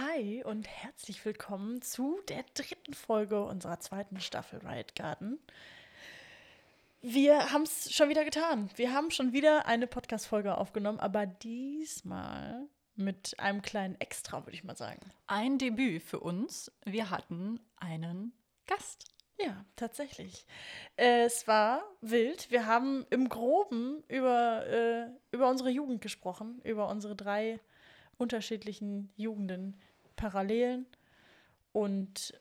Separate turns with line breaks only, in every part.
Hi und herzlich willkommen zu der dritten Folge unserer zweiten Staffel Riot Garden. Wir haben es schon wieder getan. Wir haben schon wieder eine Podcast-Folge aufgenommen, aber diesmal mit einem kleinen Extra, würde ich mal sagen.
Ein Debüt für uns. Wir hatten einen Gast.
Ja, tatsächlich. Äh, es war wild. Wir haben im Groben über, äh, über unsere Jugend gesprochen, über unsere drei unterschiedlichen Jugenden, Parallelen. Und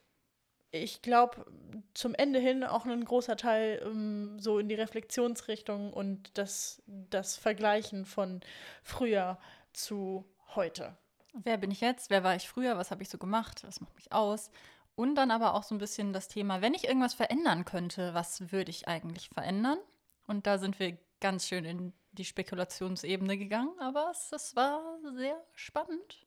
ich glaube, zum Ende hin auch ein großer Teil um, so in die Reflexionsrichtung und das, das Vergleichen von früher zu heute.
Wer bin ich jetzt? Wer war ich früher? Was habe ich so gemacht? Was macht mich aus? Und dann aber auch so ein bisschen das Thema, wenn ich irgendwas verändern könnte, was würde ich eigentlich verändern? Und da sind wir ganz schön in die Spekulationsebene gegangen, aber es, es war sehr spannend.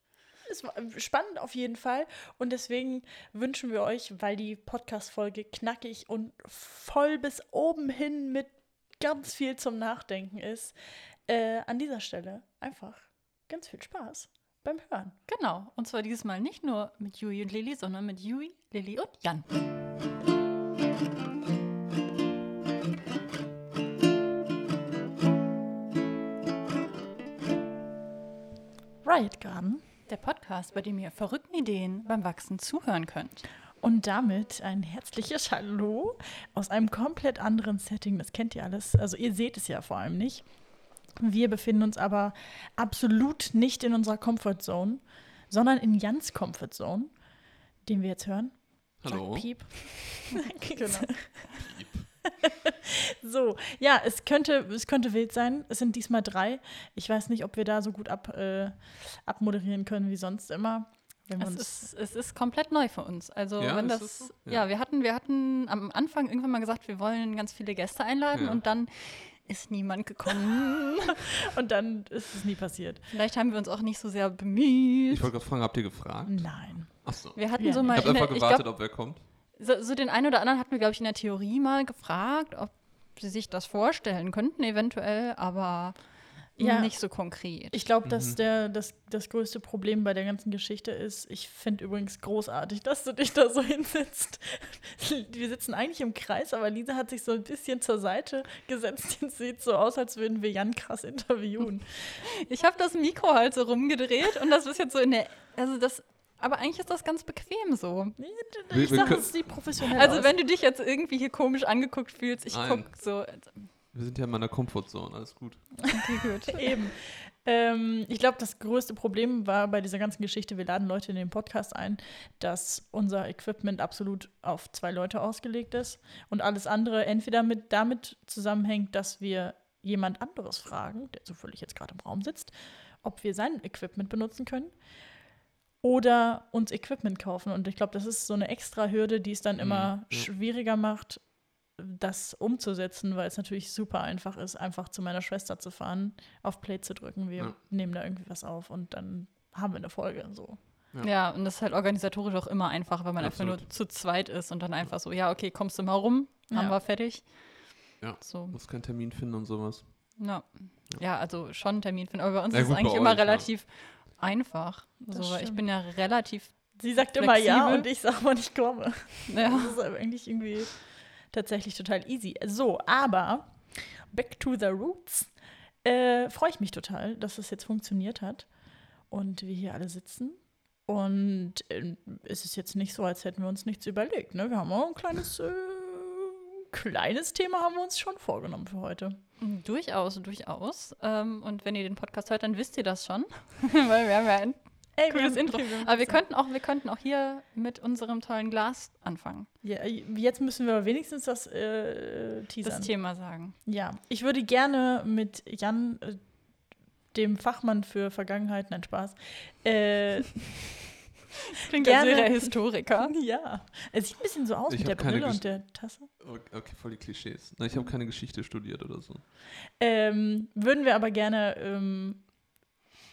Es war spannend auf jeden Fall. Und deswegen wünschen wir euch, weil die Podcast-Folge knackig und voll bis oben hin mit ganz viel zum Nachdenken ist, äh, an dieser Stelle einfach ganz viel Spaß beim Hören.
Genau. Und zwar dieses Mal nicht nur mit Jui und Lilly, sondern mit Jui, Lilly und Jan.
Riot Garden.
Der Podcast, bei dem ihr verrückten Ideen beim Wachsen zuhören könnt.
Und damit ein herzliches Hallo aus einem komplett anderen Setting. Das kennt ihr alles. Also ihr seht es ja vor allem nicht. Wir befinden uns aber absolut nicht in unserer Comfortzone, sondern in Jans Comfortzone, den wir jetzt hören.
Hallo.
Sag Piep. genau. so, ja, es könnte, es könnte wild sein. Es sind diesmal drei. Ich weiß nicht, ob wir da so gut ab, äh, abmoderieren können wie sonst immer.
Es ist, es ist komplett neu für uns. Also
Ja,
wenn
ist
das,
so?
ja.
Ja.
wir hatten, wir hatten am Anfang irgendwann mal gesagt, wir wollen ganz viele Gäste einladen
Ja.
und dann ist niemand gekommen.
und dann ist es nie passiert.
Vielleicht haben wir uns auch nicht so sehr bemüht.
Ich wollte gerade fragen, habt ihr gefragt?
Nein.
Achso.
Wir hatten
Ja,
so
ich
mal,
Ich habe einfach gewartet,
glaub,
ob wer kommt.
So, so den einen oder anderen hatten wir, glaube ich, in der Theorie mal gefragt, ob sie sich das vorstellen könnten, eventuell, aber
Ja.
nicht so konkret.
Ich glaube, dass
Mhm.
der, das, das größte Problem bei der ganzen Geschichte ist, ich finde übrigens großartig, dass du dich da so hinsetzt. Wir sitzen eigentlich im Kreis, aber Lisa hat sich so ein bisschen zur Seite gesetzt. Jetzt sieht so aus, als würden wir Jan krass interviewen.
Ich habe das Mikro halt so rumgedreht und das ist jetzt so in der, also das, aber eigentlich ist das ganz bequem so.
Ich sag, es sieht professionell
Also
aus.
wenn du dich jetzt irgendwie hier komisch angeguckt fühlst, ich
Nein.
guck so,
Wir sind ja in meiner Comfortzone, alles gut.
okay, gut.
Eben. Ähm, ich glaube, das größte Problem war bei dieser ganzen Geschichte, wir laden Leute in den Podcast ein, dass unser Equipment absolut auf zwei Leute ausgelegt ist und alles andere entweder mit damit zusammenhängt, dass wir jemand anderes fragen, der zufällig jetzt gerade im Raum sitzt, ob wir sein Equipment benutzen können oder uns Equipment kaufen. Und ich glaube, das ist so eine extra Hürde, die es dann immer
Mhm,
schwieriger macht, das umzusetzen, weil es natürlich super einfach ist, einfach zu meiner Schwester zu fahren, auf Play zu drücken. Wir
Ja.
nehmen da irgendwie was auf und dann haben wir eine Folge. So.
Ja.
Ja, und das ist halt organisatorisch auch immer einfach, wenn man einfach
Absolut.
nur zu zweit ist und dann einfach so, ja, okay, kommst du mal rum, haben
Ja.
wir fertig.
Ja.
So,
Muss keinen Termin finden und sowas.
ja. Ja, also schon einen Termin finden, aber bei uns
Ja,
ist es
gut,
eigentlich immer
euch, ja.
relativ einfach.
Das
So, ich bin ja relativ,
Sie sagt immer ja
Flexibel.
und ich sage mal, ich komme.
ja,
Das ist aber eigentlich irgendwie tatsächlich total easy. So, aber back to the roots. Äh, Freue ich mich total, dass es jetzt funktioniert hat und wir hier alle sitzen. Und äh, es ist jetzt nicht so, als hätten wir uns nichts überlegt. Ne? Wir haben auch ein kleines, äh, kleines Thema haben wir uns schon vorgenommen für heute.
durchaus, durchaus. Ähm, und wenn ihr den Podcast hört, dann wisst ihr das schon, weil wir haben ja ein
Ey,
cooles Intro. Aber wir könnten auch, wir könnten auch hier mit unserem tollen Glas anfangen,
Ja, jetzt müssen wir wenigstens das äh, teasern.
das Thema sagen.
Ja, ich würde gerne mit Jan, äh, dem Fachmann für Vergangenheit, nein, Spaß. Äh,
Klingt
Gerne.
er Historiker.
ja, es sieht ein bisschen so aus
Ich
mit der Brille
Gesch-
und der Tasse.
Okay, voll die Klischees. Nein, ich habe keine Geschichte studiert oder so.
Ähm, würden wir aber gerne ähm,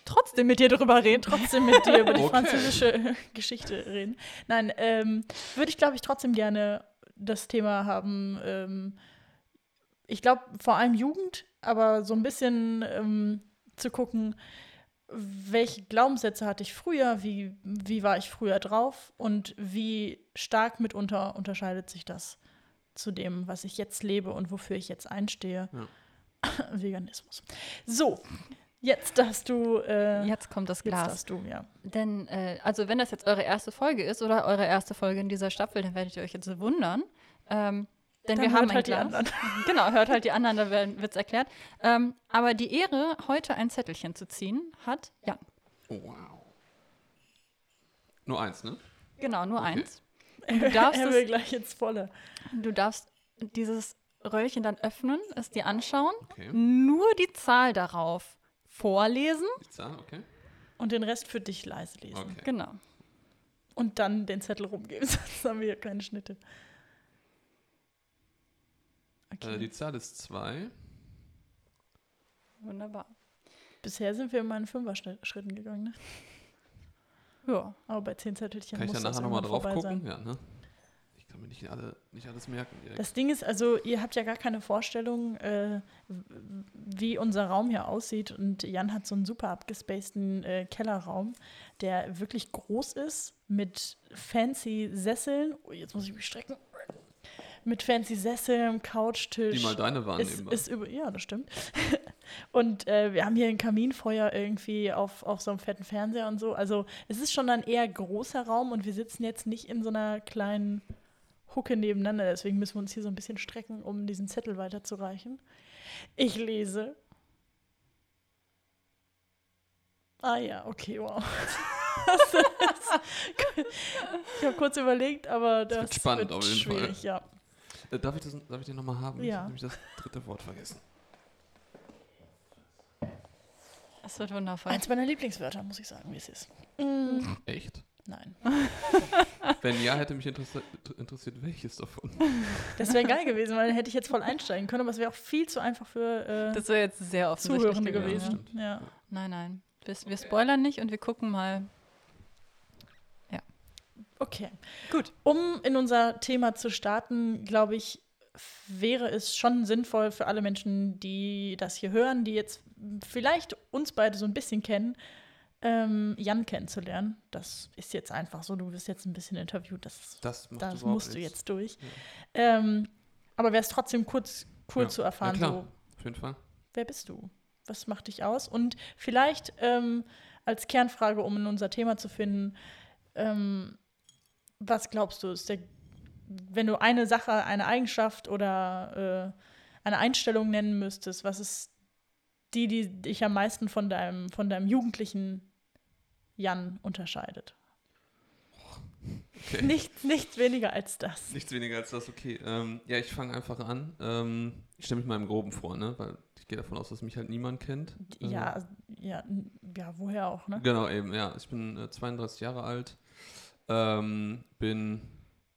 Trotzdem mit dir drüber reden.
trotzdem mit dir über die
Okay.
französische Geschichte reden. Nein, ähm, würde ich, glaube ich, trotzdem gerne das Thema haben. Ähm, ich glaube, vor allem Jugend, aber so ein bisschen ähm, zu gucken, welche Glaubenssätze hatte ich früher, wie, wie war ich früher drauf und wie stark mitunter unterscheidet sich das zu dem, was ich jetzt lebe und wofür ich jetzt einstehe. Veganismus. So, jetzt darfst du. Äh,
Jetzt kommt das
jetzt
Glas.
darfst du, ja.
Denn, äh, also wenn das jetzt eure erste Folge ist oder eure erste Folge in dieser Staffel, dann werdet ihr euch jetzt wundern. Ähm, denn
Dann
wir haben ein
halt die
Glas.
anderen.
Genau, hört halt die anderen, da wird es erklärt. Ähm, aber die Ehre, heute ein Zettelchen zu ziehen, hat Jan.
Oh, wow. Nur eins, ne?
Genau, nur
Okay.
eins. Und du darfst,
er will
es,
gleich ins Volle.
du darfst dieses Röllchen dann öffnen, es dir anschauen,
Okay.
nur die Zahl darauf vorlesen.
Die Zahl, okay.
Und den Rest für dich leise lesen.
Okay.
Genau.
Und dann den Zettel rumgeben, sonst haben wir hier keine Schnitte. Okay.
Äh, die Zahl ist zwei.
Wunderbar.
Bisher sind wir immer in Fünfer-Schritten gegangen, ne?
Ja.
Aber bei zehn Zettelchen
Kann ich
muss
da
das
nachher nochmal drauf gucken?
sein.
Ja, ne? Ich kann mir nicht, alle, nicht alles merken direkt.
Das Ding ist, also ihr habt ja gar keine Vorstellung, äh, wie unser Raum hier aussieht. Und Jan hat so einen super abgespaceden äh, Kellerraum, der wirklich groß ist, mit fancy Sesseln. Oh, jetzt muss ich mich strecken. Mit fancy Sesseln, Couchtisch.
die mal deine waren
ist,
nebenbei.
ist über, ja, das stimmt. und äh, wir haben hier ein Kaminfeuer irgendwie auf, auf so einem fetten Fernseher und so. Also es ist schon ein eher großer Raum und wir sitzen jetzt nicht in so einer kleinen Hucke nebeneinander. Deswegen müssen wir uns hier so ein bisschen strecken, um diesen Zettel weiterzureichen. Ich lese. Ah ja, okay, wow. Das ich habe kurz überlegt, aber das,
wird spannend auf jeden Fall.
schwierig, ja.
Äh, darf, ich das, darf ich den nochmal haben? Ich
Ja.
habe nämlich das dritte Wort vergessen.
Es wird wundervoll.
Eins meiner Lieblingswörter, muss ich sagen, wie es ist. Mm,
Echt?
nein.
Wenn ja, hätte mich interessiert, interessiert welches davon.
Das wäre geil gewesen, weil dann hätte ich jetzt voll einsteigen können, aber es wäre auch viel zu einfach für äh,
Das wäre jetzt sehr offensichtlich
Zuhörende
gewesen.
gewesen. Ja.
Nein, nein. Wir, wir spoilern nicht und wir gucken mal.
Okay.
Gut.
Um in unser Thema zu starten, glaube ich, wäre es schon sinnvoll für alle Menschen, die das hier hören, die jetzt vielleicht uns beide so ein bisschen kennen, ähm, Jan kennenzulernen. Das ist jetzt einfach so, du wirst jetzt ein bisschen interviewt, das,
Das,
das
überhaupt
musst du jetzt durch. Ähm, aber wäre es trotzdem kurz cool
Ja.
zu erfahren,
Ja, klar.
so,
Auf jeden Fall.
wer bist du? Was macht dich aus? Und vielleicht ähm, als Kernfrage, um in unser Thema zu finden, ähm, was glaubst du, ist der, wenn du eine Sache, eine Eigenschaft oder äh, eine Einstellung nennen müsstest, was ist die, die dich am meisten von deinem, von deinem jugendlichen Jan unterscheidet?
Okay.
Nichts, nichts weniger als das.
Nichts weniger als das, okay. Ähm, ja, ich fange einfach an. Ähm, ich stelle mich mal im Groben vor, ne? Weil ich gehe davon aus, dass mich halt niemand kennt. Ähm,
Ja, ja, n- ja, woher auch, ne?
Genau, eben, ja. Ich bin äh, 32 Jahre alt. Ähm, bin,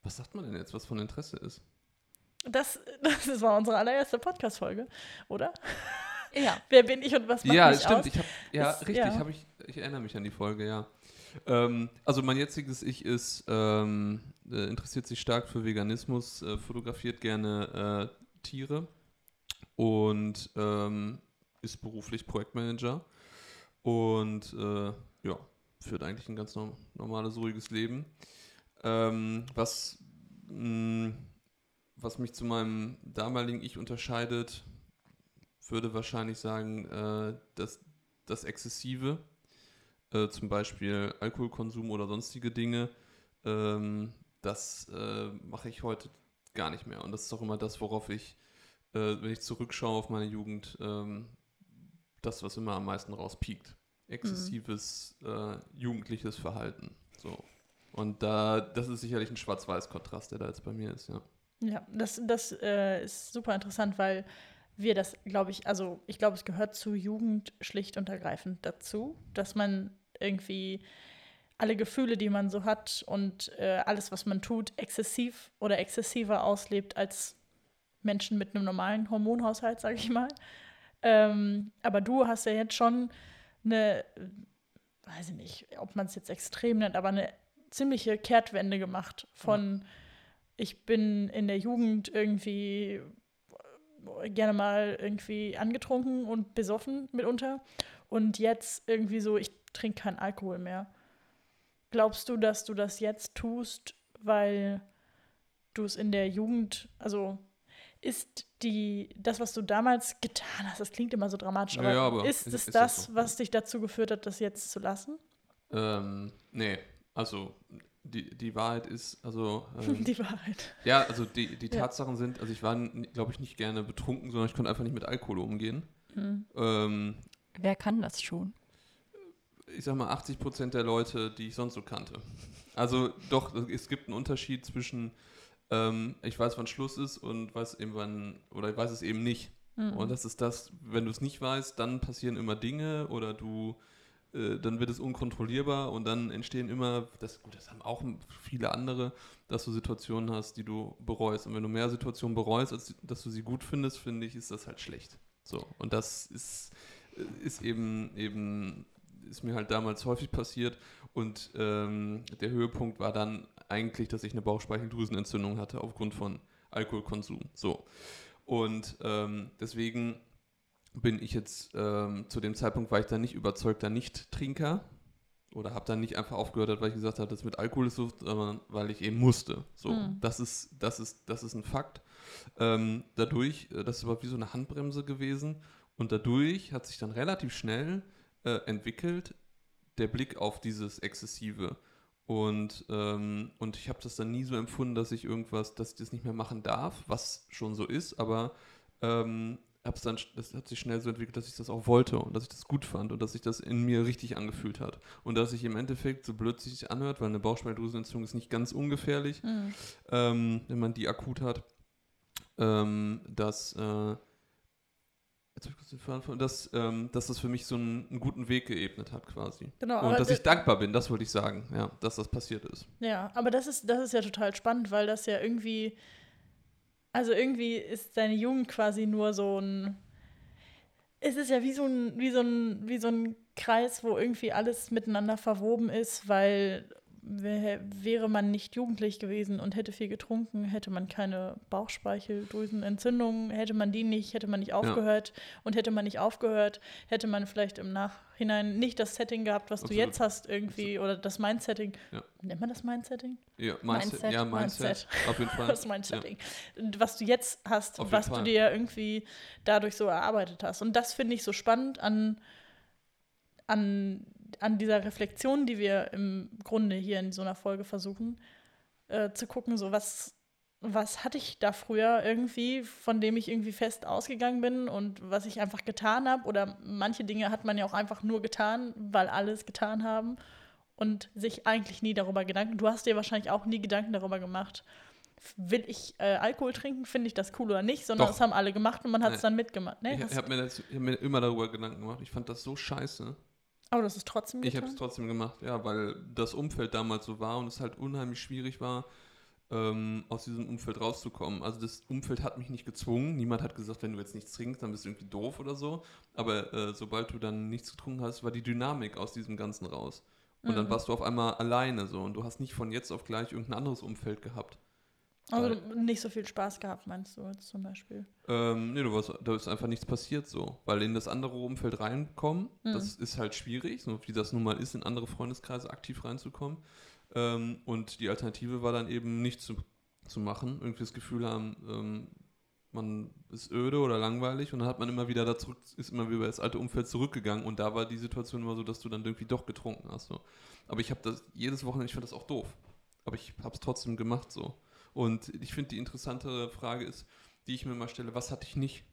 was sagt man denn jetzt, was von Interesse ist?
Das, das war unsere allererste Podcast-Folge, oder?
Ja.
Wer bin ich und was macht
ja,
mich
stimmt.
aus?
Ich hab, ja, richtig,
ja.
Ich, ich erinnere mich an die Folge, ja. Ähm, also mein jetziges Ich ist, ähm, äh, interessiert sich stark für Veganismus, äh, fotografiert gerne äh, Tiere und ähm, ist beruflich Projektmanager und äh, ja, führt eigentlich ein ganz norm normales, ruhiges Leben. Ähm, was, mh, was mich zu meinem damaligen Ich unterscheidet, würde wahrscheinlich sagen, äh, dass das Exzessive, äh, zum Beispiel Alkoholkonsum oder sonstige Dinge, ähm, das äh, mache ich heute gar nicht mehr. Und das ist auch immer das, worauf ich, äh, wenn ich zurückschaue auf meine Jugend, ähm, das, was immer am meisten rauspiekt. Exzessives äh, jugendliches Verhalten. So. Und da, das ist sicherlich ein Schwarz-Weiß-Kontrast, der da jetzt bei mir ist, ja.
Ja, das, das äh, ist super interessant, weil wir das, glaube ich, also ich glaube, es gehört zu Jugend schlicht und ergreifend dazu, dass man irgendwie alle Gefühle, die man so hat und äh, alles, was man tut, exzessiv oder exzessiver auslebt als Menschen mit einem normalen Hormonhaushalt, sage ich mal. Ähm, aber du hast ja jetzt schon eine, äh, weiß ich nicht, ob man es jetzt extrem nennt, aber eine ziemliche Kehrtwende gemacht von ich bin in der Jugend irgendwie äh, gerne mal irgendwie angetrunken und besoffen mitunter und jetzt irgendwie so, ich trinke keinen Alkohol mehr. Glaubst du, dass du das jetzt tust, weil du es in der Jugend, also ist die, das, was du damals getan hast, das klingt immer so dramatisch, aber,
Ja, aber
ist
ist-
es
ist
das,
das so?
was dich dazu geführt hat, das jetzt zu lassen?
Ähm, nee, also die, die Wahrheit ist, also ähm,
Die Wahrheit.
ja, also die, die
Ja.
Tatsachen sind, also ich war, glaube ich, nicht gerne betrunken, sondern ich konnte einfach nicht mit Alkohol umgehen.
Mhm.
Ähm,
Wer kann das schon?
ich sag mal, 80 Prozent der Leute, die ich sonst so kannte. Also doch, es gibt einen Unterschied zwischen, ähm, ich weiß, wann Schluss ist und weiß eben wann, oder ich weiß es eben nicht.
Mhm.
Und das ist das, wenn du es nicht weißt, dann passieren immer Dinge oder du, äh, dann wird es unkontrollierbar und dann entstehen immer, das, gut, das haben auch viele andere, dass du Situationen hast, die du bereust. Und wenn du mehr Situationen bereust, als dass du sie gut findest, finde ich, ist das halt schlecht. So, und das ist, äh, ist eben, eben, ist mir halt damals häufig passiert und ähm, der Höhepunkt war dann eigentlich, dass ich eine Bauchspeicheldrüsenentzündung hatte aufgrund von Alkoholkonsum. So. Und ähm, deswegen bin ich jetzt ähm, zu dem Zeitpunkt war ich dann nicht überzeugter Nicht-Trinker oder habe dann nicht einfach aufgehört, weil ich gesagt habe, das mit Alkohol ist Sucht, sondern weil ich eben musste. So,
Mhm.
das ist das ist das ist ein Fakt. Ähm, dadurch, äh, das war wie so eine Handbremse gewesen und dadurch hat sich dann relativ schnell äh, entwickelt der Blick auf dieses Exzessive. Und, ähm, und ich habe das dann nie so empfunden, dass ich irgendwas, dass ich das nicht mehr machen darf, was schon so ist, aber ähm, hab's dann, das hat sich schnell so entwickelt, dass ich das auch wollte und dass ich das gut fand und dass sich das in mir richtig angefühlt hat. Und dass ich im Endeffekt, so blöd sich anhört, weil eine Bauchspeicheldrüsenentzündung ist nicht ganz ungefährlich,
Mhm.
ähm, wenn man die akut hat, ähm, dass, äh, jetzt hab ich kurz den Faden verloren, dass, ähm, dass das für mich so einen, einen guten Weg geebnet hat quasi.
Genau,
Und dass ich dankbar bin, das wollte ich sagen, ja, dass das passiert ist.
Ja, aber das ist, das ist ja total spannend, weil das ja irgendwie, also irgendwie ist deine Jugend quasi nur so ein, es ist ja wie so ein, wie so ein, wie so ein Kreis, wo irgendwie alles miteinander verwoben ist, weil wäre man nicht jugendlich gewesen und hätte viel getrunken, hätte man keine Bauchspeicheldrüsenentzündung, hätte man die nicht, hätte man nicht aufgehört und hätte man nicht aufgehört, hätte man vielleicht im Nachhinein nicht das Setting gehabt, was
Absolut.
du jetzt hast irgendwie oder das Mindsetting.
Ja.
Nennt man das Mindsetting?
Ja, Mindset,
Mindset.
ja, Mindset,
Mindset.
auf jeden Fall.
Das Mindsetting. Was du jetzt hast,
Auf
was du dir irgendwie dadurch so erarbeitet hast. Und das finde ich so spannend an, an, an dieser Reflexion, die wir im Grunde hier in so einer Folge versuchen, äh, zu gucken, so was, was hatte ich da früher irgendwie, von dem ich irgendwie fest ausgegangen bin und was ich einfach getan habe. Oder manche Dinge hat man ja auch einfach nur getan, weil alle es getan haben und sich eigentlich nie darüber Gedanken. Du hast dir wahrscheinlich auch nie Gedanken darüber gemacht. Will ich äh, Alkohol trinken? Finde ich das cool oder nicht? Sondern
Doch.
das haben alle gemacht und man hat es
Nee.
dann mitgemacht. Nee,
ich ich habe mir, hab mir immer darüber Gedanken gemacht. Ich fand das so scheiße.
Aber das ist trotzdem
Ich habe
getan.
es trotzdem gemacht, ja, weil das Umfeld damals so war und es halt unheimlich schwierig war, ähm, aus diesem Umfeld rauszukommen. Also das Umfeld hat mich nicht gezwungen. Niemand hat gesagt, wenn du jetzt nichts trinkst, dann bist du irgendwie doof oder so. Aber äh, sobald du dann nichts getrunken hast, war die Dynamik aus diesem Ganzen raus. Und dann
Mhm.
warst du auf einmal alleine so und du hast nicht von jetzt auf gleich irgendein anderes Umfeld gehabt.
Also nicht so viel Spaß gehabt, meinst du jetzt zum Beispiel?
Ähm, nee, du warst, da ist einfach nichts passiert so. Weil in das andere Umfeld reinkommen,
Mhm.
das ist halt schwierig, so wie das nun mal ist, in andere Freundeskreise aktiv reinzukommen. Ähm, und die Alternative war dann eben nichts zu, zu machen. Irgendwie das Gefühl haben, ähm, man ist öde oder langweilig und dann hat man immer wieder da zurück, ist immer wieder ins alte Umfeld zurückgegangen und da war die Situation immer so, dass du dann irgendwie doch getrunken hast. So. Aber ich habe das jedes Wochenende, ich fand das auch doof. Aber ich habe es trotzdem gemacht so. Und ich finde, die interessantere Frage ist, die ich mir mal stelle, was hatte ich nicht?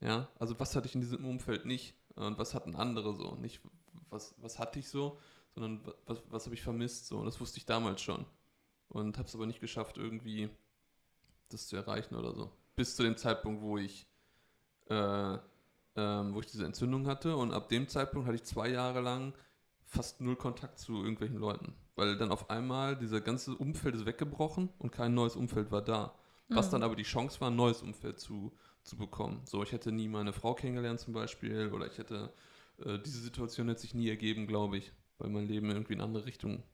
Ja, also was hatte ich in diesem Umfeld nicht und was hatten andere so? Nicht, was, was hatte ich so, sondern wa- was, was habe ich vermisst so? Und das wusste ich damals schon. Und habe es aber nicht geschafft, irgendwie das zu erreichen oder so. Bis zu dem Zeitpunkt, wo ich, äh, ähm, wo ich diese Entzündung hatte. Und ab dem Zeitpunkt hatte ich zwei Jahre lang fast null Kontakt zu irgendwelchen Leuten. Weil dann auf einmal dieser ganze Umfeld ist weggebrochen und kein neues Umfeld war da. Was
Mhm.
dann aber die Chance war, ein neues Umfeld zu, zu bekommen. So, ich hätte nie meine Frau kennengelernt zum Beispiel oder ich hätte, äh, diese Situation hätte sich nie ergeben, glaube ich, weil mein Leben irgendwie in andere Richtung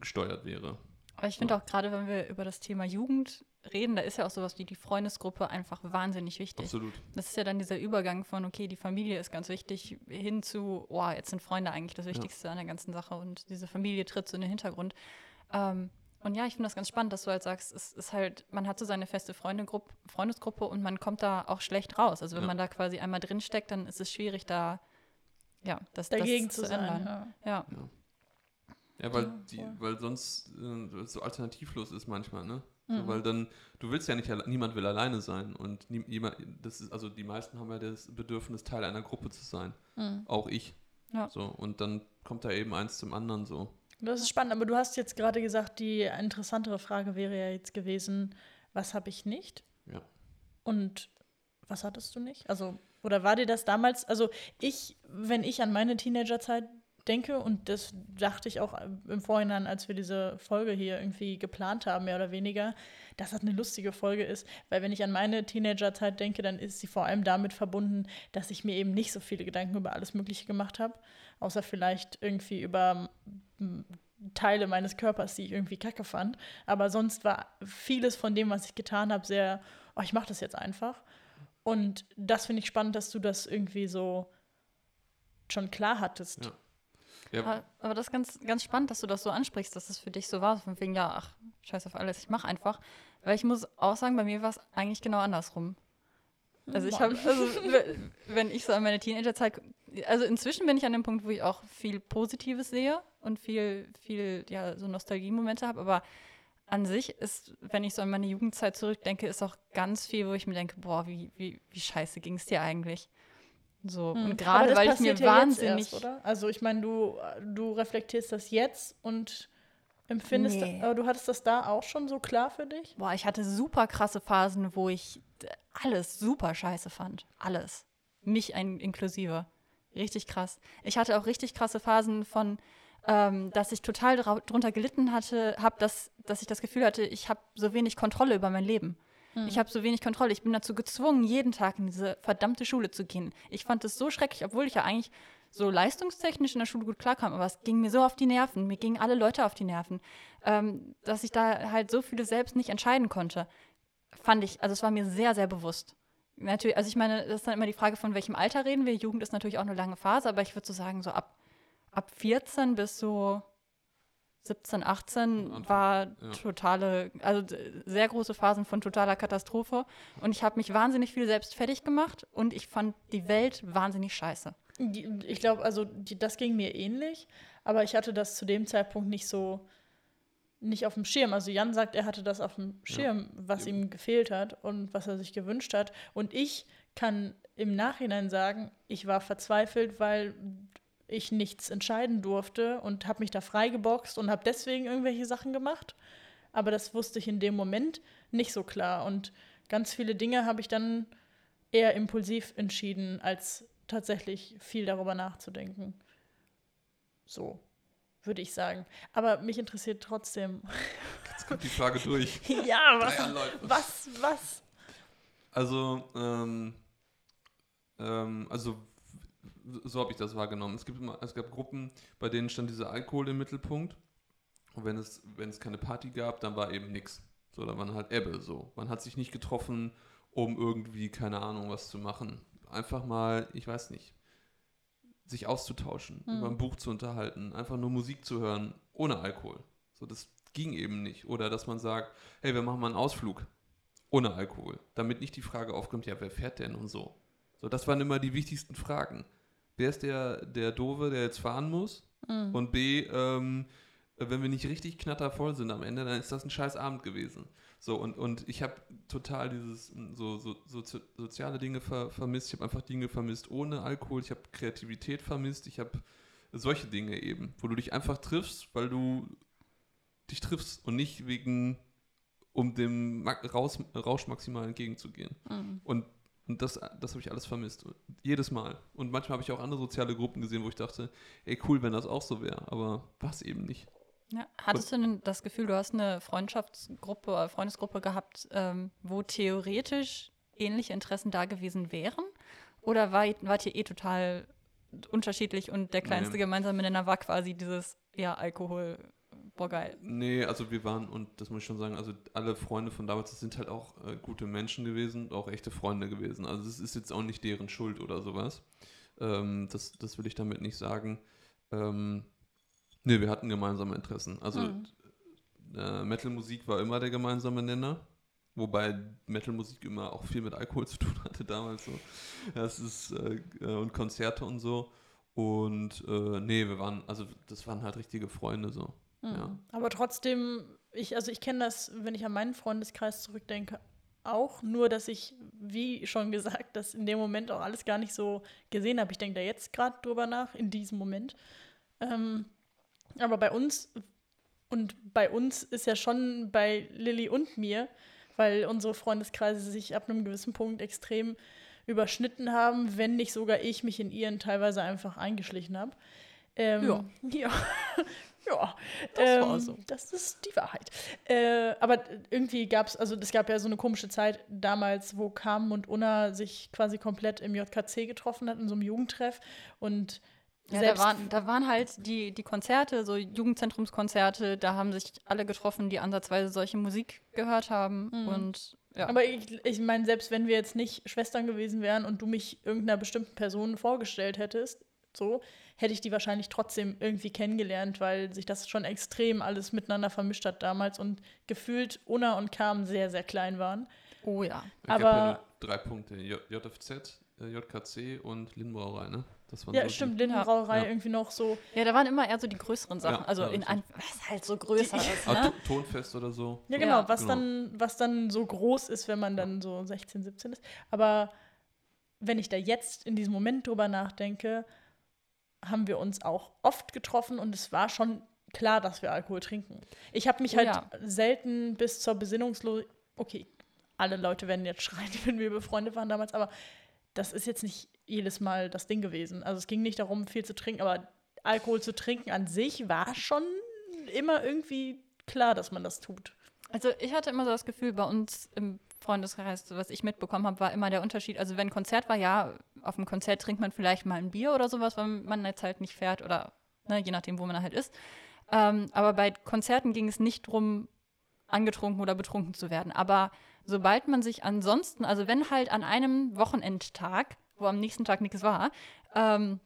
gesteuert wäre.
Aber ich finde auch gerade, wenn wir über das Thema Jugend reden, da ist ja auch sowas wie die Freundesgruppe einfach wahnsinnig wichtig.
Absolut.
Das ist ja dann dieser Übergang von, okay, die Familie ist ganz wichtig, hin zu, oh, jetzt sind Freunde eigentlich das Wichtigste an der ganzen Sache und diese Familie tritt so in den Hintergrund. Ähm, und ja, ich finde das ganz spannend, dass du halt sagst, es ist halt, man hat so seine feste Freundegruppe, Freundesgruppe und man kommt da auch schlecht raus. Also wenn
Ja.
man da quasi einmal drinsteckt, dann ist es schwierig, da ja, das,
Dagegen
das
zu sein.
ändern.
Ja.
Ja.
Ja, weil,
Ja,
die, weil sonst äh, so alternativlos ist manchmal, ne? So,
Mhm.
weil dann, du willst ja nicht, niemand will alleine sein und nie, jemand, das ist, also die meisten haben ja das Bedürfnis, Teil einer Gruppe zu sein.
Mhm.
Auch ich.
Ja.
So, und dann kommt da eben eins zum anderen so.
Das ist spannend, aber du hast jetzt gerade gesagt, die interessantere Frage wäre ja jetzt gewesen, was habe ich nicht?
Ja.
Und was hattest du nicht? Also, oder war dir das damals, also ich, wenn ich an meine Teenagerzeit denke, und das dachte ich auch im Vorhinein, als wir diese Folge hier irgendwie geplant haben, mehr oder weniger, dass das eine lustige Folge ist, weil wenn ich an meine Teenagerzeit denke, dann ist sie vor allem damit verbunden, dass ich mir eben nicht so viele Gedanken über alles Mögliche gemacht habe, außer vielleicht irgendwie über Teile meines Körpers, die ich irgendwie kacke fand. Aber sonst war vieles von dem, was ich getan habe, sehr, oh, ich mache das jetzt einfach. Und das finde ich spannend, dass du das irgendwie so schon klar hattest.
Ja. Ja,
Aber, das ist ganz, ganz spannend, dass du das so ansprichst, dass es für dich so war. Von wegen, ja, ach, scheiß auf alles, ich mache einfach. Weil ich muss auch sagen, bei mir war es eigentlich genau andersrum. Also ich habe, also wenn ich so an meine Teenagerzeit, also inzwischen bin ich an dem Punkt, wo ich auch viel Positives sehe und viel, viel, ja, so Nostalgiemomente habe, aber an sich ist, wenn ich so an meine Jugendzeit zurückdenke, ist auch ganz viel, wo ich mir denke, boah, wie, wie, wie scheiße ging es dir eigentlich? So,
Hm.
und
Aber
gerade weil ich mir
ja
wahnsinnig.
Erst, oder? Also ich meine, du, du reflektierst das jetzt und empfindest,
Nee.
aber du hattest das da auch schon so klar für dich?
Boah, ich hatte super krasse Phasen, wo ich alles super scheiße fand. Alles. Mich ein, inklusive. Richtig krass. Ich hatte auch richtig krasse Phasen von, ähm, dass ich total drunter gelitten hatte, hab das, dass ich das Gefühl hatte, ich habe so wenig Kontrolle über mein Leben. Ich habe so wenig Kontrolle. Ich bin dazu gezwungen, jeden Tag in diese verdammte Schule zu gehen. Ich fand es so schrecklich, obwohl ich ja eigentlich so leistungstechnisch in der Schule gut klarkam, aber es ging mir so auf die Nerven. Mir gingen alle Leute auf die Nerven, ähm, dass ich da halt so viele selbst nicht entscheiden konnte. Fand ich, also es war mir sehr, sehr bewusst. Natürlich, also ich meine, das ist dann immer die Frage, von welchem Alter reden wir. Jugend ist natürlich auch eine lange Phase, aber ich würde so sagen, so ab, ab 14 bis so 17, 18
Anfang,
war
ja.
totale, also sehr große Phasen von totaler Katastrophe. Und ich habe mich wahnsinnig viel selbst fertig gemacht und ich fand die Welt wahnsinnig scheiße.
Ich glaube, also die, das ging mir ähnlich, aber ich hatte das zu dem Zeitpunkt nicht so, nicht auf dem Schirm. Also Jan sagt, er hatte das auf dem Schirm, was
Eben.
ihm gefehlt hat und was er sich gewünscht hat. Und ich kann im Nachhinein sagen, ich war verzweifelt, weil ich nichts entscheiden durfte und habe mich da freigeboxt und habe deswegen irgendwelche Sachen gemacht. Aber das wusste ich in dem Moment nicht so klar. Und ganz viele Dinge habe ich dann eher impulsiv entschieden, als tatsächlich viel darüber nachzudenken. So, würde ich sagen. Aber mich interessiert trotzdem.
jetzt kommt die Frage durch.
ja,
Anläufe.
was, was?
Also, ähm, ähm, also so habe ich das wahrgenommen. Es, gibt immer, es gab Gruppen, bei denen stand dieser Alkohol im Mittelpunkt. Und wenn es, wenn es keine Party gab, dann war eben nichts. So, da waren halt Ebbe so. Man hat sich nicht getroffen, um irgendwie, keine Ahnung, was zu machen. Einfach mal, ich weiß nicht, sich auszutauschen,
Hm.
über ein Buch zu unterhalten, einfach nur Musik zu hören, ohne Alkohol. So, das ging eben nicht. Oder dass man sagt, hey, wir machen mal einen Ausflug ohne Alkohol, damit nicht die Frage aufkommt, ja, wer fährt denn und so. So, das waren immer die wichtigsten Fragen. Wer ist der, der Dove, der jetzt fahren muss?
Mhm.
Und B, ähm, wenn wir nicht richtig knattervoll sind am Ende, dann ist das ein scheiß Abend gewesen. So, und, und ich habe total dieses mm, so, so, so soziale Dinge ver, vermisst. Ich habe einfach Dinge vermisst ohne Alkohol. Ich habe Kreativität vermisst. Ich habe solche Dinge eben, wo du dich einfach triffst, weil du dich triffst und nicht wegen, um dem Ma- Raus, Rausch maximal entgegenzugehen.
Mhm.
Und, und das, das habe ich alles vermisst. Jedes Mal. Und manchmal habe ich auch andere soziale Gruppen gesehen, wo ich dachte, ey, cool, wenn das auch so wäre. Aber war es eben nicht.
Ja. Hattest du denn das Gefühl, du hast eine Freundschaftsgruppe oder Freundesgruppe gehabt, ähm, wo theoretisch ähnliche Interessen da gewesen wären? Oder war, wart ihr eh total unterschiedlich und der kleinste
Nee.
gemeinsame Nenner war quasi dieses, ja, Alkohol, boah, geil.
Nee, also wir waren, und das muss ich schon sagen, also alle Freunde von damals, das sind halt auch äh, gute Menschen gewesen, auch echte Freunde gewesen. Also es ist jetzt auch nicht deren Schuld oder sowas. Ähm, das, das will ich damit nicht sagen. Ähm, nee, wir hatten gemeinsame Interessen. Also
Mhm.
äh, Metal-Musik war immer der gemeinsame Nenner. Wobei Metal-Musik immer auch viel mit Alkohol zu tun hatte damals so. Das ist, äh, äh, und Konzerte und so. Und äh, nee, wir waren, also das waren halt richtige Freunde so. Ja.
Mhm. Aber trotzdem, ich, also ich kenne das, wenn ich an meinen Freundeskreis zurückdenke, auch, nur dass ich, wie schon gesagt, das in dem Moment auch alles gar nicht so gesehen habe. Ich denke da jetzt gerade drüber nach, in diesem Moment. Ähm, aber bei uns, und bei uns ist ja schon bei Lilly und mir, weil unsere Freundeskreise sich ab einem gewissen Punkt extrem überschnitten haben, wenn nicht sogar ich mich in ihren teilweise einfach eingeschlichen habe. Ähm,
Ja.
Ja. Ja.
Das war
ähm,
so.
Das ist die Wahrheit. Äh, aber irgendwie gab es, also es gab ja so eine komische Zeit damals, wo Carmen und Unna sich quasi komplett im JKC getroffen hatten, in so einem Jugendtreff. Und
Ja, da, waren, da waren halt die, die Konzerte, so Jugendzentrumskonzerte, da haben sich alle getroffen, die ansatzweise solche Musik gehört haben.
Mhm.
Und ja.
Aber ich, ich meine, selbst wenn wir jetzt nicht Schwestern gewesen wären und du mich irgendeiner bestimmten Person vorgestellt hättest, so, hätte ich die wahrscheinlich trotzdem irgendwie kennengelernt, weil sich das schon extrem alles miteinander vermischt hat damals und gefühlt Unna und Carmen sehr, sehr klein waren.
oh ja.
Ich habe
Aber-
ja nur drei Punkte. J JFZ, äh, JKC und Lindenbrauerei, ne? Das waren
Ja,
so die-
stimmt, Lindenbrauerei
Ja.
irgendwie noch so.
Ja, da waren immer eher so die größeren Sachen.
Ja,
also
ja,
in ein, was halt so größer ist.
Ah,
Ne?
To- Tonfest oder so.
Ja, genau,
Ja.
was,
Genau.
Dann, was dann so groß ist, wenn man dann so 16, 17 ist. Aber wenn ich da jetzt in diesem Moment drüber nachdenke, haben wir uns auch oft getroffen und es war schon klar, dass wir Alkohol trinken. Ich habe mich
Oh
halt
ja.
selten bis zur Besinnungslosigkeit. Okay, alle Leute werden jetzt schreien, wenn wir befreundet waren damals, aber das ist jetzt nicht jedes Mal das Ding gewesen. Also es ging nicht darum, viel zu trinken, aber Alkohol zu trinken an sich war schon immer irgendwie klar, dass man das tut.
Also ich hatte immer so das Gefühl, bei uns im Freundeskreis, was ich mitbekommen habe, war immer der Unterschied. Also wenn Konzert war, ja, auf dem Konzert trinkt man vielleicht mal ein Bier oder sowas, weil man jetzt halt nicht fährt oder ne, je nachdem, wo man halt ist. Ähm, aber bei Konzerten ging es nicht darum, angetrunken oder betrunken zu werden. Aber sobald man sich ansonsten, also wenn halt an einem Wochenendtag, wo am nächsten Tag nichts war, ähm,